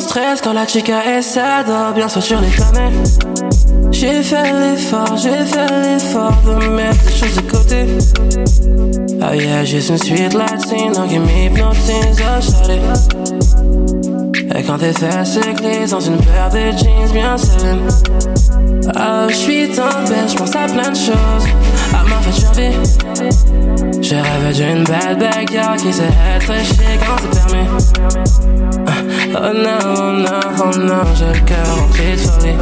stress quand la chica est sad, bien sûr sur les camels. J'ai fait l'effort, j'ai fait l'effort de mettre les choses de côté. Oh yeah, juste une suite latino qui m'hypnotise, oh shawty. Et quand tes fesses glissent dans une paire de jeans bien saines. Oh, j'suis tant belle, j'pense à plein de choses. À ma fait survie. Je rêve d'une belle backyard qui sait être chic quand c'est permis. Oh non, oh non, oh non, j'ai le cœur rempli de folie.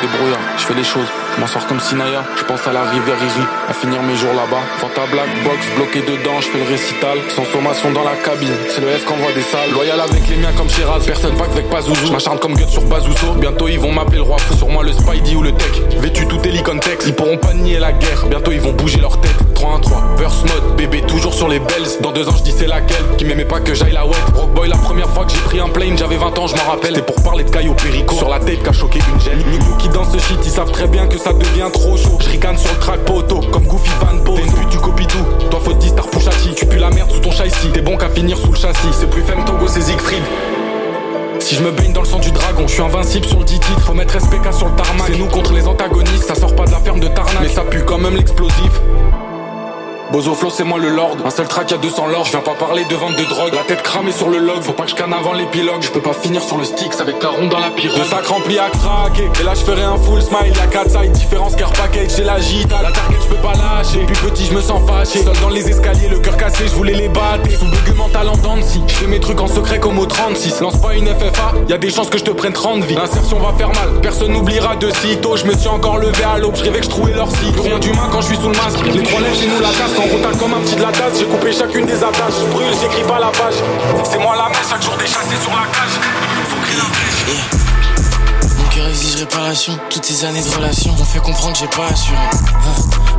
Débrouillard, je fais les choses, je m'en sors comme Sinaya. Je pense à la rivière Iri, à finir mes jours là-bas. Fanta Black Box, bloqué dedans, je fais le récital. Sans sommation dans la cabine, c'est le F qui envoie des salles. Loyal avec les miens comme Shiraz, personne pas avec Pazuzu. Je m'acharne comme Gut sur Bazousso. Bientôt ils vont m'appeler le roi fou, sur moi le Spidey ou le Tech. Vêtu tout Helicontex, ils pourront pas nier la guerre. Bientôt ils vont bouger leur tête. 3-1-3, burst mode, bébé toujours sur les bells. Dans deux ans je dis c'est laquelle, qui m'aimait pas que j'aille la wet. Rock boy la première fois que j'ai pris un plane, j'avais 20 ans, je m'en rappelle. C'était pour parler de Caillou Perry. Rico sur la tête qu'a choqué une gêne. Nico qui dans ce shit, ils savent très bien que ça devient trop chaud. Je ricane sur le track poteau, comme Goofy Van Bo. T'es tu copies tout. Toi faut 10 star Pushati. Tu pues la merde sous ton chat ici. T'es bon qu'à finir sous le châssis. C'est plus Femme Togo, c'est Siegfried. Si je me baigne dans le sang du dragon, je suis invincible sur le 10 titres. Faut mettre SPK sur le tarmac. C'est nous contre les antagonistes, ça sort pas de la ferme de Tarnac. Mais ça pue quand même l'explosif. Bozo Flow c'est moi le lord. Un seul track y'a 200 lords. Je viens pas parler de vente de drogue. La tête cramée sur le log. Faut pas que je canne avant l'épilogue. Je peux pas finir sur le stick. Avec la ronde dans la pirogue De sac rempli à craquer. Et là je ferai un full smile. Y'a 4 sides différence car package. J'ai la gita. La target je peux pas lâcher. Puis petit je me sens fâché. Seul dans les escaliers le cœur cassé. Je voulais les battre. Sous bug mental en si. Je fais mes trucs en secret comme au 36 Lance pas une FFA Y'a des chances que je te prenne 30 vies. L'insertion va faire mal. Personne n'oubliera de sitôt. Je me suis encore levé à l'aube. Je rêvais que je trouvais leur site. Rien d'humain quand je suis sous le masque. Les nous la casse En route comme un petit de la tasse, j'ai coupé chacune des attaches. Je brûle, j'écris pas la page. C'est moi la main, chaque jour déchassé sur la cage. Faut. Mon cœur exige réparation, toutes ces années de relation m'ont fait comprendre que j'ai pas assuré. Hein.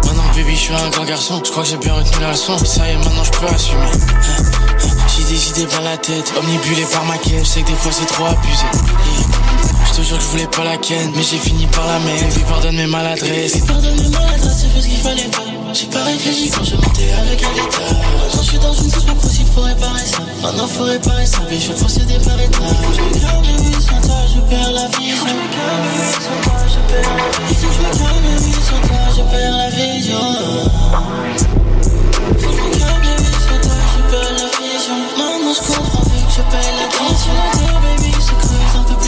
Maintenant, baby, je suis un grand garçon, je crois que j'ai bien retenu la leçon. Ça y est, maintenant je peux assumer. Hein. Hein. J'ai des idées par la tête, omnibulé par ma quête, je sais que des fois c'est trop abusé. Je te jure que je voulais pas la ken, mais j'ai fini par la mettre. Puis pardonne mes maladresses. Puis pardonne mes maladresses, c'est fait ce qu'il fallait pas. J'ai pas réfléchi quand je montais avec un guitare. Quand je suis dans une pas possible, faut réparer ça. Maintenant faut réparer ça, mais je procéder par étapes. Je me calme, oui, sans toi, je perds la vision. Je me calme, oui, sans toi, je perds la vision. Je me calme, oui, sans toi, je perds la vision. Faut que je me calme, oui, sans toi, je perds la vision. Maintenant je comprends, vu que je paye la tension. baby, peu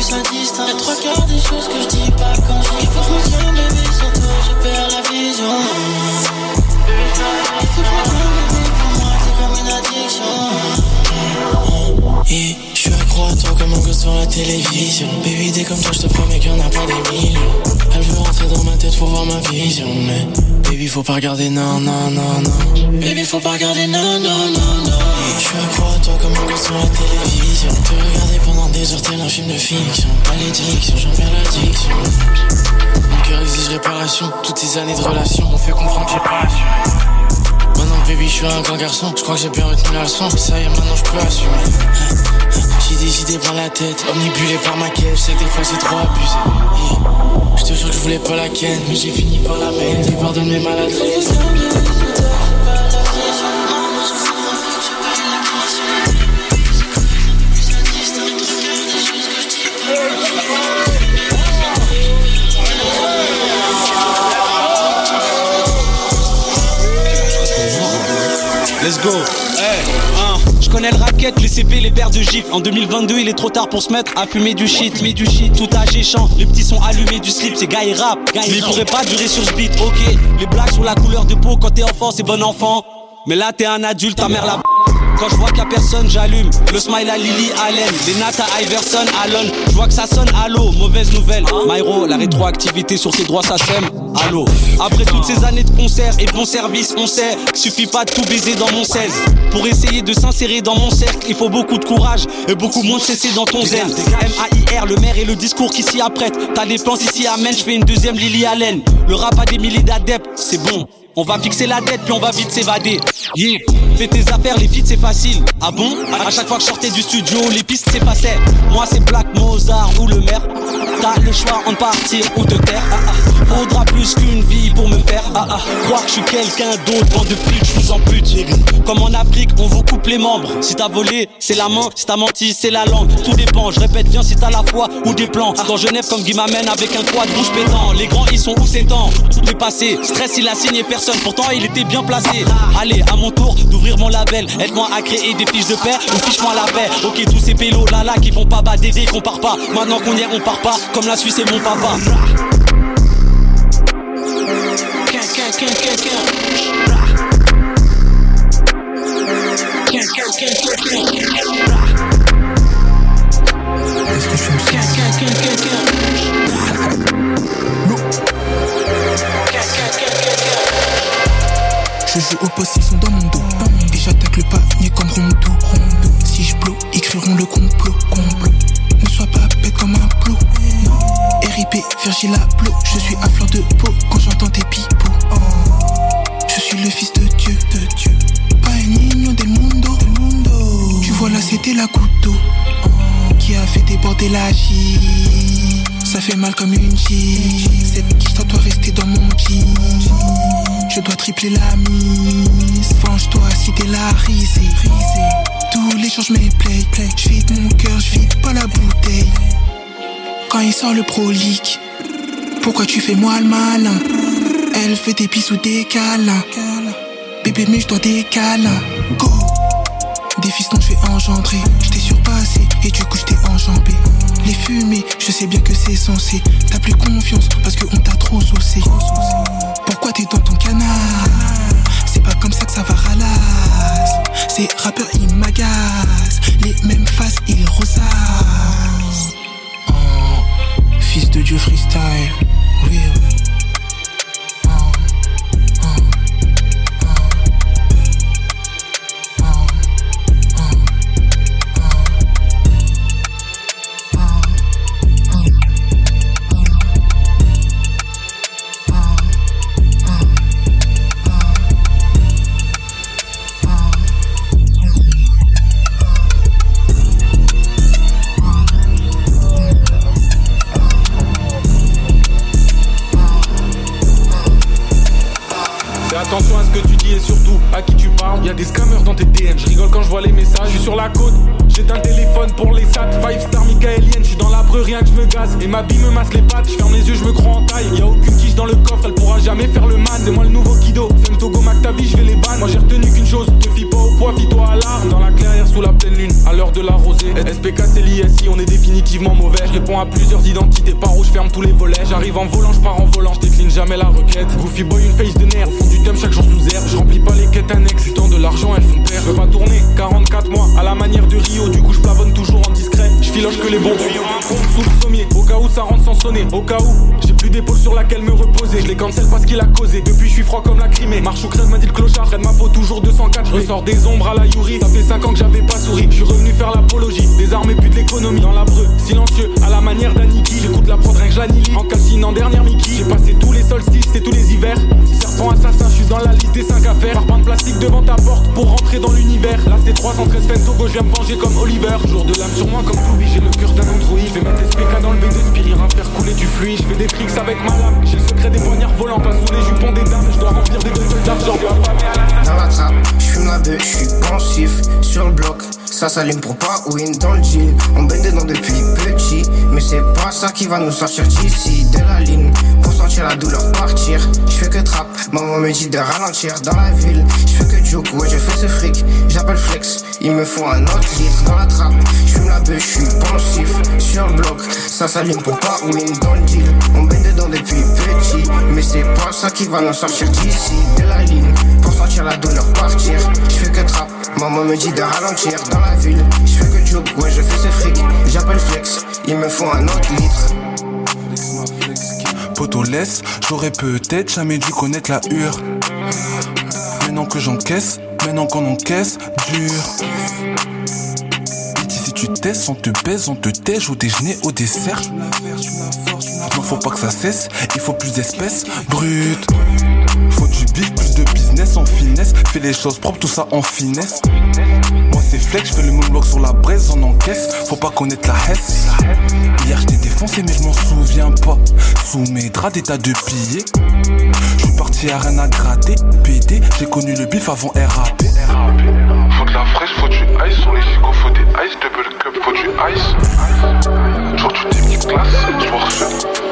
plus à distance. Y'a trois quarts des choses que je dis pas quand j'y Faut que je me calme, baby, sans toi, je perds la vision. Et je suis accro à toi comme un gosse sur la télévision. Baby dès comme toi je te promets qu'il y en a pas des millions. Elle veut rentrer dans ma tête pour voir ma vision. Mais baby faut pas regarder non non non non. Baby faut pas regarder non non non non. Je suis accro à toi comme un gosse sur la télévision. Te regarder pendant des heures tel un film de fiction. Malédiction j'en perds l'addiction. Mon cœur exige réparation. Toutes ces années de relation m'ont fait comprendre que j'ai pas assuré Maintenant baby je suis un grand garçon. Je crois que j'ai bien retenu la leçon. Ça y est maintenant je peux assumer J'ai des idées par la tête. Omnibulé par ma quête Je sais que des fois c'est trop abusé. Je te jure que je voulais pas la ken Mais j'ai fini par la mettre. Et pardonne mes maladresses Let's go. Connais le racket, les CP, les paires de gifs. En 2022, il est trop tard pour se mettre à fumer du shit. Mais du shit, tout âge chant. Les petits sont allumés du slip, c'est gars et rap. Mais il pourrait pas durer sur ce beat, ok. Les blagues sur la couleur de peau quand t'es enfant, c'est bon enfant. Mais là, t'es un adulte, ta mère la quand je vois qu'il y a personne, j'allume. Le smile à Lily Allen, les à Iverson, Allen. Je vois que ça sonne, allô, mauvaise nouvelle. Myro, la rétroactivité sur ses droits, ça sème. Après toutes ces années de concert et bon service, on sait, suffit pas de tout baiser dans mon 16. Pour essayer de s'insérer dans mon cercle, il faut beaucoup de courage et beaucoup moins de cesser dans ton zen. M-A-I-R, le maire et le discours qui s'y apprête. T'as des plans ici, amen, je fais une deuxième Lily Allen. Le rap a des milliers d'adeptes, c'est bon. On va fixer la tête puis on va vite s'évader. Yeah. Fais tes affaires, les feats c'est facile. Ah bon? À chaque fois que je sortais du studio, les pistes s'effaçaient. Moi c'est Black Mozart ou le maire. T'as le choix entre partir ou te taire. Ah, ah. Faudra plus qu'une vie pour me faire. Ah, ah. Croire que je suis quelqu'un d'autre, bande de pute, je vous en pute. Comme en Afrique, on vous coupe les membres. Si t'as volé, c'est la main. Si t'as menti, c'est la langue. Tout dépend. Je répète, viens si t'as la foi ou des plans. Dans Genève, comme Guy m'amène avec un quad bouche pétant. Les grands, ils sont où c'est temps? Dépassé. Stress, il a signé personne. Pourtant, il était bien placé. Allez, à mon tour d'ouvrir mon label. Aide-moi à créer des fiches de paix ou fiche-moi la paix. Ok, tous ces pélos là là qui vont pas bader dès qu'on part pas. Maintenant qu'on y est, on part pas. Comme la Suisse et mon papa. Est-ce que je suis Je joue au poste, ils sont dans mon dos. Et j'attaque le panier comme Rondo. Si je blow, ils crieront le complot. Ne sois pas bête comme un plot. RIP, Virgil Abloh. Je suis à fleur de peau quand j'entends tes pipeaux. Je suis le fils de Dieu. De Dieu. Pas un niño del mundo. Tu vois là, c'était la couteau. Qui a fait déborder la gîte. Ça fait mal comme une tige. Cette quiche doit rester dans mon. Je dois tripler la mise. Venge-toi si t'es la risée. Tous les jours je play, play. Je vide mon cœur, je vide pas la bouteille. Quand il sort le prolique, pourquoi tu fais moi le malin? Elle fait des bisous des câlins. Bébé, mais je dois des câlins. Go! Des fistons, je vais engendrer. Je t'ai surpassé et du coup, je t'ai enjambé. Les fumées, je sais bien que c'est censé. T'as plus confiance parce qu'on t'a trop saucé. T'es dans ton canard C'est pas comme ça que ça va ralasse. Ces rappeurs, ils m'agacent. Les mêmes faces, ils rosassent. Oh, fils de Dieu freestyle. Et surtout à qui tu parles. Y a des scammers dans tes DM, je rigole quand je vois les messages. Je suis sur la côte, j'éteins le téléphone pour les sats. Five star Michaelienne, je suis dans la breu, rien que je me gaze. Et ma bille me masse les pattes, je ferme les yeux, je me crois en taille. Y a aucune quiche dans le coffre, elle pourra jamais faire le man. C'est moi le nouveau Kido, Femme Togo Mactavi, je vais les ban. Moi j'ai retenu qu'une chose, te fie poids, fie-toi à l'arme. Dans la clairière sous la pleine lune, à l'heure de la rosée. SPK c'est l'ISI, on est définitivement mauvais. Je réponds à plusieurs identités, par où je ferme tous les volets. J'arrive en volant, je pars en volant, je décline jamais la requête. Goofy boy, une face de nerf, fond du thème chaque jour sous air. Je remplis pas les quêtes annexes, temps de l'argent, elles font peur. Je veux pas tourner 44 mois à la manière de Rio, du coup je plafonnne toujours en discret. Je filoche que les bons tuyaux. Sous le sommier, au cas où ça rentre sans sonner, au cas où j'ai plus d'épaule sur laquelle me reposer. Je les cancel parce qu'il a causé. Depuis je suis froid comme la Crimée. Marche ou crève m'a dit le clochard, près de ma peau toujours 204. Je ressors des ombres à la Yuri. Ça fait 5 ans que j'avais pas souri. Je suis revenu faire l'apologie des armes et de l'économie. Dans la breu, silencieux, à la manière d'Aniki. J'écoute la prod rien que j'annihilie. En calcinant dernière Mickey. J'ai passé tous les solstices et tous les hivers. Serpent assassin, je suis dans la liste des 5 à faire. Par de plastique devant ta porte pour rentrer dans l'univers. Là c'est 313 Fentogo, je viens me venger comme Oliver. Jour de l'âme sur moi comme Toby, j'ai le cœur d'un androïde. Je vais mettre SPK dans le B2 Spirit, à faire couler du fluide. Je fais des tricks avec ma lame. J'ai le secret des poignards volants, pas sous les jupons des dames. Je dois remplir des gueules d'argent. Dans la trappe, fume la bœuf, je pensif sur le bloc. Ça s'allume pour pas win dans le jean. On baigne dedans depuis petit, mais c'est pas ça qui va nous sortir d'ici. De la ligne, sentir la douleur partir. Je fais que trap, maman me dit de ralentir dans la ville. Je fais que joke, ouais, je fais ce fric. J'appelle flex, il me faut un autre litre dans la trappe. Je fume la bœuf, je suis pensif sur le bloc. Ça s'allume pour pas win dans le deal. On baigne dedans depuis petit, mais c'est pas ça qui va nous sortir d'ici. De la ligne, pour sentir la douleur partir. Je fais que trap, maman me dit de ralentir dans la ville. Je fais que joke, ouais, je fais ce fric. J'appelle flex, il me faut un autre litre. J'aurais peut-être jamais dû connaître la hure. Maintenant que j'encaisse, maintenant qu'on encaisse, dur. Et si tu testes, on te baise, on te tège au déjeuner, au dessert. Non, faut pas que ça cesse, il faut plus d'espèces brutes. Business en finesse. Fais les choses propres, tout ça en finesse. Moi c'est flex, je fais le moonwalk sur la braise, on encaisse. Faut pas connaître la hesse. Hier je t'ai défoncé, mais je m'en souviens pas. Sous mes draps, des tas de billets. Je suis parti à rien à gratter. PD, j'ai connu le bif avant RAP. Faut de la fraîche, faut du ice. Sur les gigots, faut des ice. Double cup, faut du ice. Tu t'es mis classe. Tu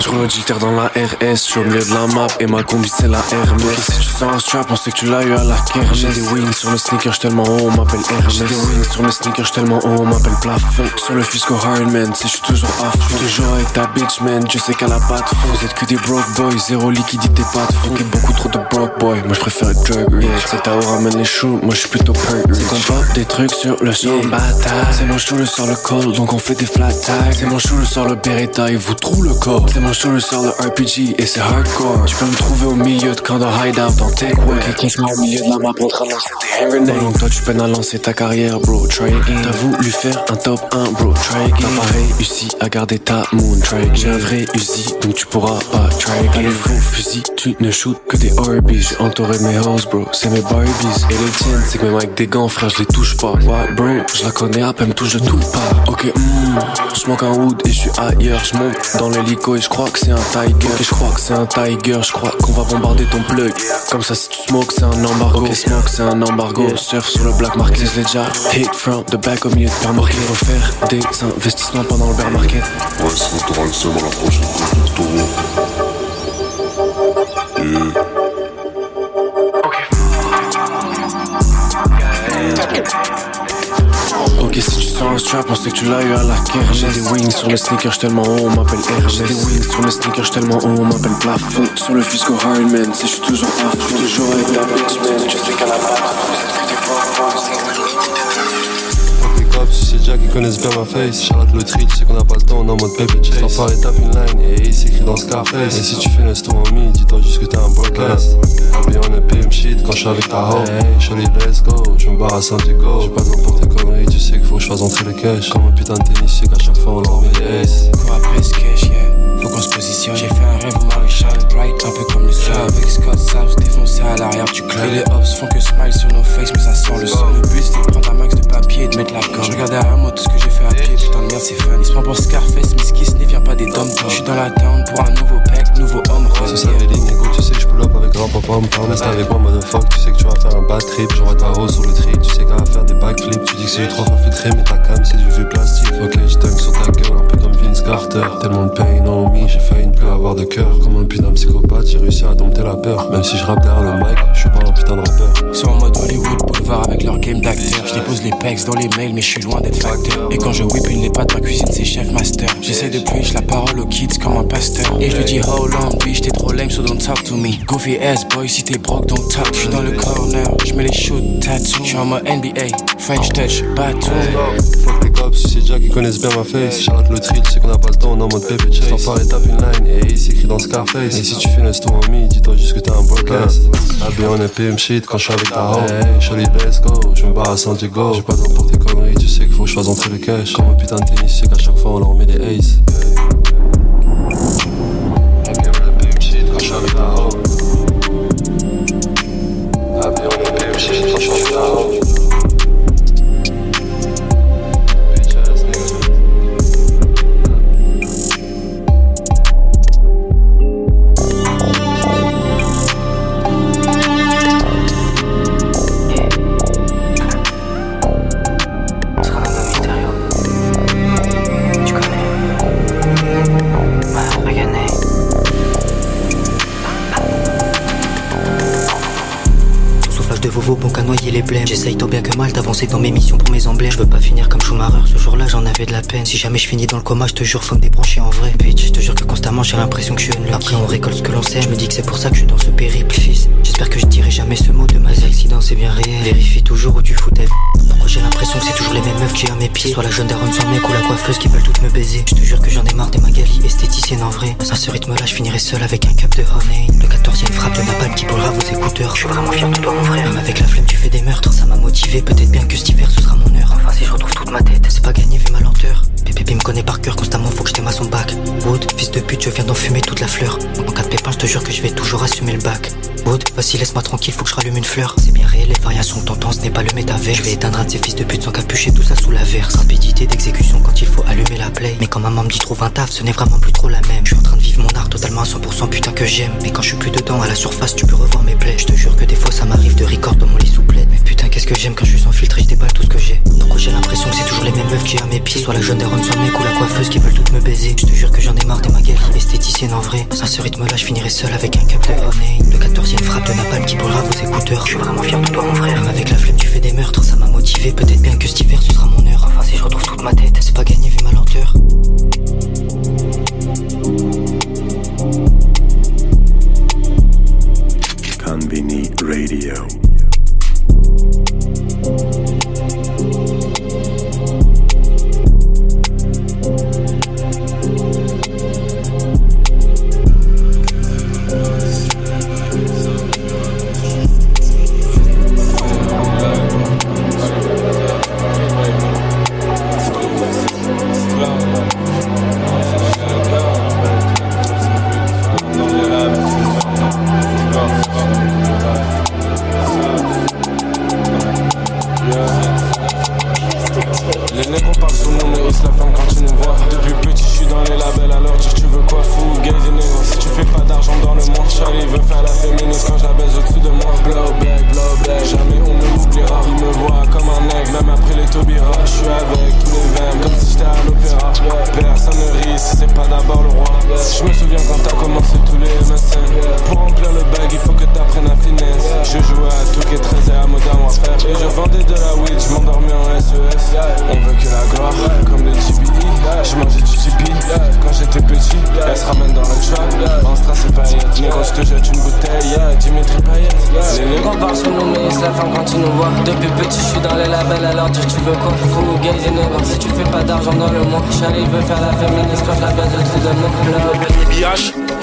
Je redicteur dans la RS, je suis au milieu de la map et ma combi c'est la Hermès. Si tu sens un strap, on sait que tu l'as eu à la kermesse. J'ai des wings sur le sneaker, j'suis tellement haut, on m'appelle Hermès. J'ai des wings sur le sneaker, j'suis tellement haut, on m'appelle plafond. Sur le fisco Ironman, si j'suis toujours à fond. J'suis toujours avec ta bitch man, je sais qu'elle a pas de fond. Vous êtes que des broke boys, zéro liquidité, pas de fond. Beaucoup trop de broke boy, moi j'préfère être drug rich. C'est ta ramène les choux, moi j'suis plutôt perk rich. C'est qu'on pop des trucs sur le son bataille. C'est mon chou le sort le col, donc on fait des flat tags. C'est mon chou le sort le beretta, il vous trouve le corps. C'est mon chou le sur le RPG et c'est hardcore. Tu peux me trouver au milieu de camp de hideout dans Techway. Ok, cache au milieu de la map en train de lancer des hand grenades. Donc toi tu peines à lancer ta carrière, bro. Try again. T'as voulu faire un top 1, bro. Try again. T'as pas réussi à garder ta moon. Try again. J'ai un vrai Uzi, donc tu pourras pas try again. T'as les faux fusils, tu ne shoot que des Orbeez. J'ai entouré mes hoes, bro. C'est mes Barbies. Et les tiennes, c'est que même avec des gants, frère, je les touche pas. Ouais, bro, je la connais à peine, touche de tout pas. Ok, hmm, je manque un wood et je suis ailleurs. Je monte dans l'hélico et je crois que c'est un tiger. Ok, je crois que c'est un tiger. Je crois qu'on va bombarder ton plug. Comme ça, si tu smoke, c'est un embargo. Ok, smoke, c'est un embargo. Surf sur le black market. Je l'ai déjà hit from the back au milieu de pair market. Faut faire des investissements pendant le bear market. Ouais, sinon t'auras le seum à la prochaine course de taureau. Sens un strap, on sait que tu l'as eu à la guerre. J'ai des wings sur le sneaker, j'suis tellement haut, on m'appelle R. J'ai des wings sur le sneaker, j'suis tellement haut, on m'appelle plafond. Sur le fisco hard man, si j'suis toujours off, j'suis toujours avec ta bitch man. Je sais qu'à la base, les déjà qu'ils connaissent bien ma face. Charlotte le tri, tu sais qu'on a pas le temps, on est en mode paper chase. Sans parler, tape une line et il s'écrit dans Scarface. Et si tu fais l'insto en dis-toi juste que t'es un broadcast. Habillé en pimp shit quand je suis avec ta hoe. Hey, let's go, je me barre à Santiago. J'ai pas besoin pour tes conneries, tu sais qu'il faut que je fasse entrer les cash. Comme un putain de tennis, c'est qu'à chaque fois on leur met des aces. Cours qu'on se positionne. J'ai fait un rêve maréchal, bright, un peu comme le sol. Avec Scott South, défoncé à l'arrière du club. Et les hops font que smile sur nos faces, mais ça sent le son. Le but c'est de prendre un max de papier et de mettre la gomme. Je regarde derrière moi tout ce que j'ai fait à pied, putain de merde, c'est fun. Il se prend pour Scarface, mais ce qui vient pas des dom Je suis dans la town pour un nouveau pack, nouveau homme ça veut dire négo, tu sais que je pull up avec grand papa, me parle, reste avec moi, motherfuck. Tu sais que tu vas faire un bad trip, j'envoie ta rose sur le trip. Tu sais qu'elle va faire des backflips. Tu dis que c'est du 3 fois filtré, mais ta cam c'est du vieux plastique. Ok, je sur ta gueule, un peu comme Vince Carter. Tellement de pain en me, j'ai failli ne plus avoir de cœur. Comme un putain psychopathe, j'ai réussi à dompter la peur. Même si je rappe derrière le mic, je suis pas un putain de rappeur. Ils sont en mode Hollywood Boulevard avec leur game d'acteur. Je dépose les pecs dans les mails, mais je suis loin d'être facteur. Et quand je whip une pas de ma cuisine, c'est chef master. J'essaie de preach la parole aux kids comme un pasteur. Et je lui dis, hold on, bitch, t'es trop lame, so don't talk to me. Goofy ass boy, si t'es broke, don't talk. Je suis dans le corner, je mets les shoots, tattoo. Je suis en mode NBA, French touch, bateau. Fuck les cops, sais déjà qu'ils connaissent bien ma face. Charlotte le tri, tu sais qu'on a pas le temps, on est en mode paper chase. Tape une line et il s'écrit dans Scarface. Et si tu fais l'insto en mi, dis-toi juste que t'es un broadcast. Habillé en pimp shit quand je suis avec ta hoe. Hey, Shawty, let's go, je me barre à Santiago. J'ai pas besoin pour tes conneries, tu sais qu'il faut que je fasse entrer le cash. Comme un putain de tennis, sais qu'à chaque fois on leur met des aces. Habillé en pimp shit quand je suis avec ta hoe. J'essaye tant bien que mal d'avancer dans mes missions pour mes emblèmes. Je veux pas finir comme Schumacher, ce jour-là j'en avais de la peine. Si jamais je finis dans le coma, je te jure, faut me débrancher en vrai. Bitch, je te jure que constamment j'ai l'impression que je suis une Après on récolte ce que l'on sait. Je me dis que c'est pour ça que je suis dans ce périple, fils. J'espère que je dirai jamais ce mot de ma accident, c'est bien réel. Vérifie toujours où tu fous ta vie. Pourquoi j'ai l'impression que c'est toujours les mêmes meufs qui à mes pieds? Soit la jeune daronne sans mec ou la coiffeuse qui veulent toutes me baiser Je te jure que j'en ai marre des magali esthéticiennes en vrai À ce rythme là je finirai seul avec un cup de honey Le 14ème frappe de napalm qui brûlera vos écouteurs. Je suis vraiment fier de toi mon frère. Même avec la flemme tu fais des meurtres Ça m'a motivé. Peut-être bien que cet hiver ce sera mon heure. Enfin si je retrouve toute ma tête C'est pas gagné vu ma lenteur. Pépé me connaît par cœur constamment faut que je t'aime à son bac. Wood fils de pute je viens d'en fumer toute la fleur. En cas de pépin je te jure que je vais toujours assumer le bac. Wood vas-y laisse-moi tranquille faut que je rallume une fleur. C'est bien réel les variations de ce n'est pas le métavers. Je vais éteindre un de ces fils de pute sans capucher tout ça sous la verse. Rapidité d'exécution quand il faut allumer la play Mais quand maman me dit trouve un taf ce n'est vraiment plus trop la même. Je suis en train de mon art totalement à 100% putain que j'aime. Mais quand je suis plus dedans à la surface tu peux revoir mes plaies. Je te jure que des fois ça m'arrive de record dans mon lit souplette Mais putain qu'est-ce que j'aime quand je suis sans filtre et je déballe tout ce que j'ai. Pourquoi j'ai l'impression que c'est toujours les mêmes meufs qui à mes pieds. Soit la jeune daronne sans mec ou la coiffeuse qui veulent toutes me baiser. Je te jure que j'en ai marre des magali esthéticiennes en vrai. À ce rythme là je finirai seul avec un cap de honey. Le 14ème frappe de napalm qui brûlera vos écouteurs. Je suis vraiment fier de toi mon frère. Avec la flemme tu fais des meurtres. Ça m'a motivé. Peut-être bien que cet hiver ce sera mon heure. Enfin si je retrouve toute ma tête C'est pas gagné vu ma lenteur Parlent sur nous, mais la ferment quand ils nous voient. Depuis petit, je suis dans les labels, alors dire tu veux quoi, fou, gays et. Si tu fais pas d'argent dans le monde, Charlie veut faire la féministe quand je la baisse de nous.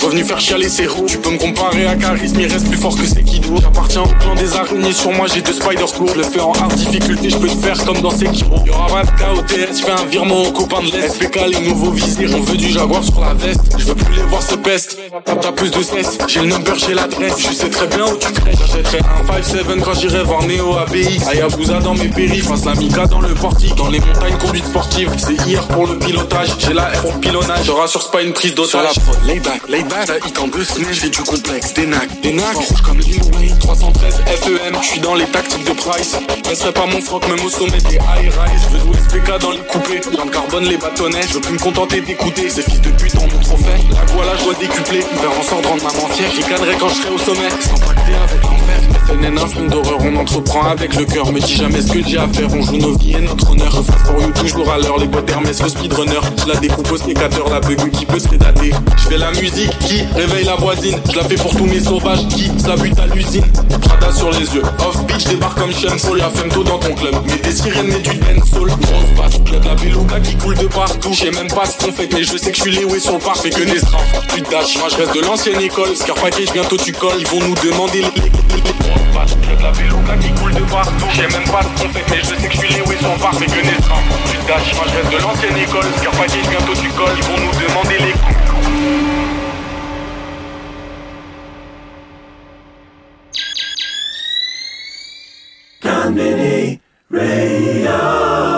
Revenu faire chialer ses roues. Tu peux me comparer à Charisme, il reste plus fort que c'est Kido. J'appartiens au clan des araignées, sur moi j'ai deux spider court. Je le fais en hard difficulté, je peux te faire comme dans Sekiro. Y'aura pas de KOTS, je fais un virement aux copains de l'Est. SPK, les nouveaux visirs, on veut du jaguar sur la veste. Je veux plus les voir se peste. T'as plus de cesse, j'ai le number, j'ai l'adresse. Je sais très bien où tu crèches. J'achèterai un 5-7 quand j'irai voir Neo ABI. Ayabusa dans mes périphes, face la Mika dans le portique. Dans les montagnes, conduite sportive. C'est hier pour le pilotage, j'ai la R pour le pilonnage. Je rassure, c'est pas une prise d'otage. Sur la prod, lay back, lay back, ça hit en deux semaines, j'ai du complexe, des nacs, des nacs. Rouge comme Lil Wayne, 313 FEM, je suis dans les tactiques de Price. Laisserai pas mon froc, même au sommet des high rise. Je veux jouer SPK dans les coupés, dans le carbone, les bâtonnets. Je veux plus me contenter d'écouter ces fils de pute en mon trophée. La voilà, je dois décupler, faire en sorte de rendre maman fière. J'y cadrerai quand je serai au sommet, sans pacter avec l'enfer. FNN, un film d'horreur, on entreprend avec le cœur. Me dis jamais ce que j'ai à faire, on joue nos vies et notre honneur. Fast toujours à l'heure, les boîtes Hermès, le speedrunner? Je la découpe au sécateur, la bug qui peut se rédater. Je fais la musique qui réveille la voisine. Je la fais pour tous mes sauvages qui la à l'usine. Prada sur les yeux, off beach débarque comme Sean Paul. La femto dans ton club, mets des sirènes, mets du dancehall. Grosse basse, club la beluga qui coule de partout. Je sais même pas ce qu'on fait, mais je sais que je suis Léo sur le parc. Fais que plus de dash. Moi je reste de l'ancienne école. Scar bientôt tu colles. Ils vont nous demander les. Basse, club la beluga qui coule de partout. Je sais même pas qu'on fait, mais je sais que je suis Léo sur le parc. Fais que straps, plus de dash. Moi je reste de l'ancienne école. Scar package, bientôt tu colles. Ils vont nous demander les coups. Radio.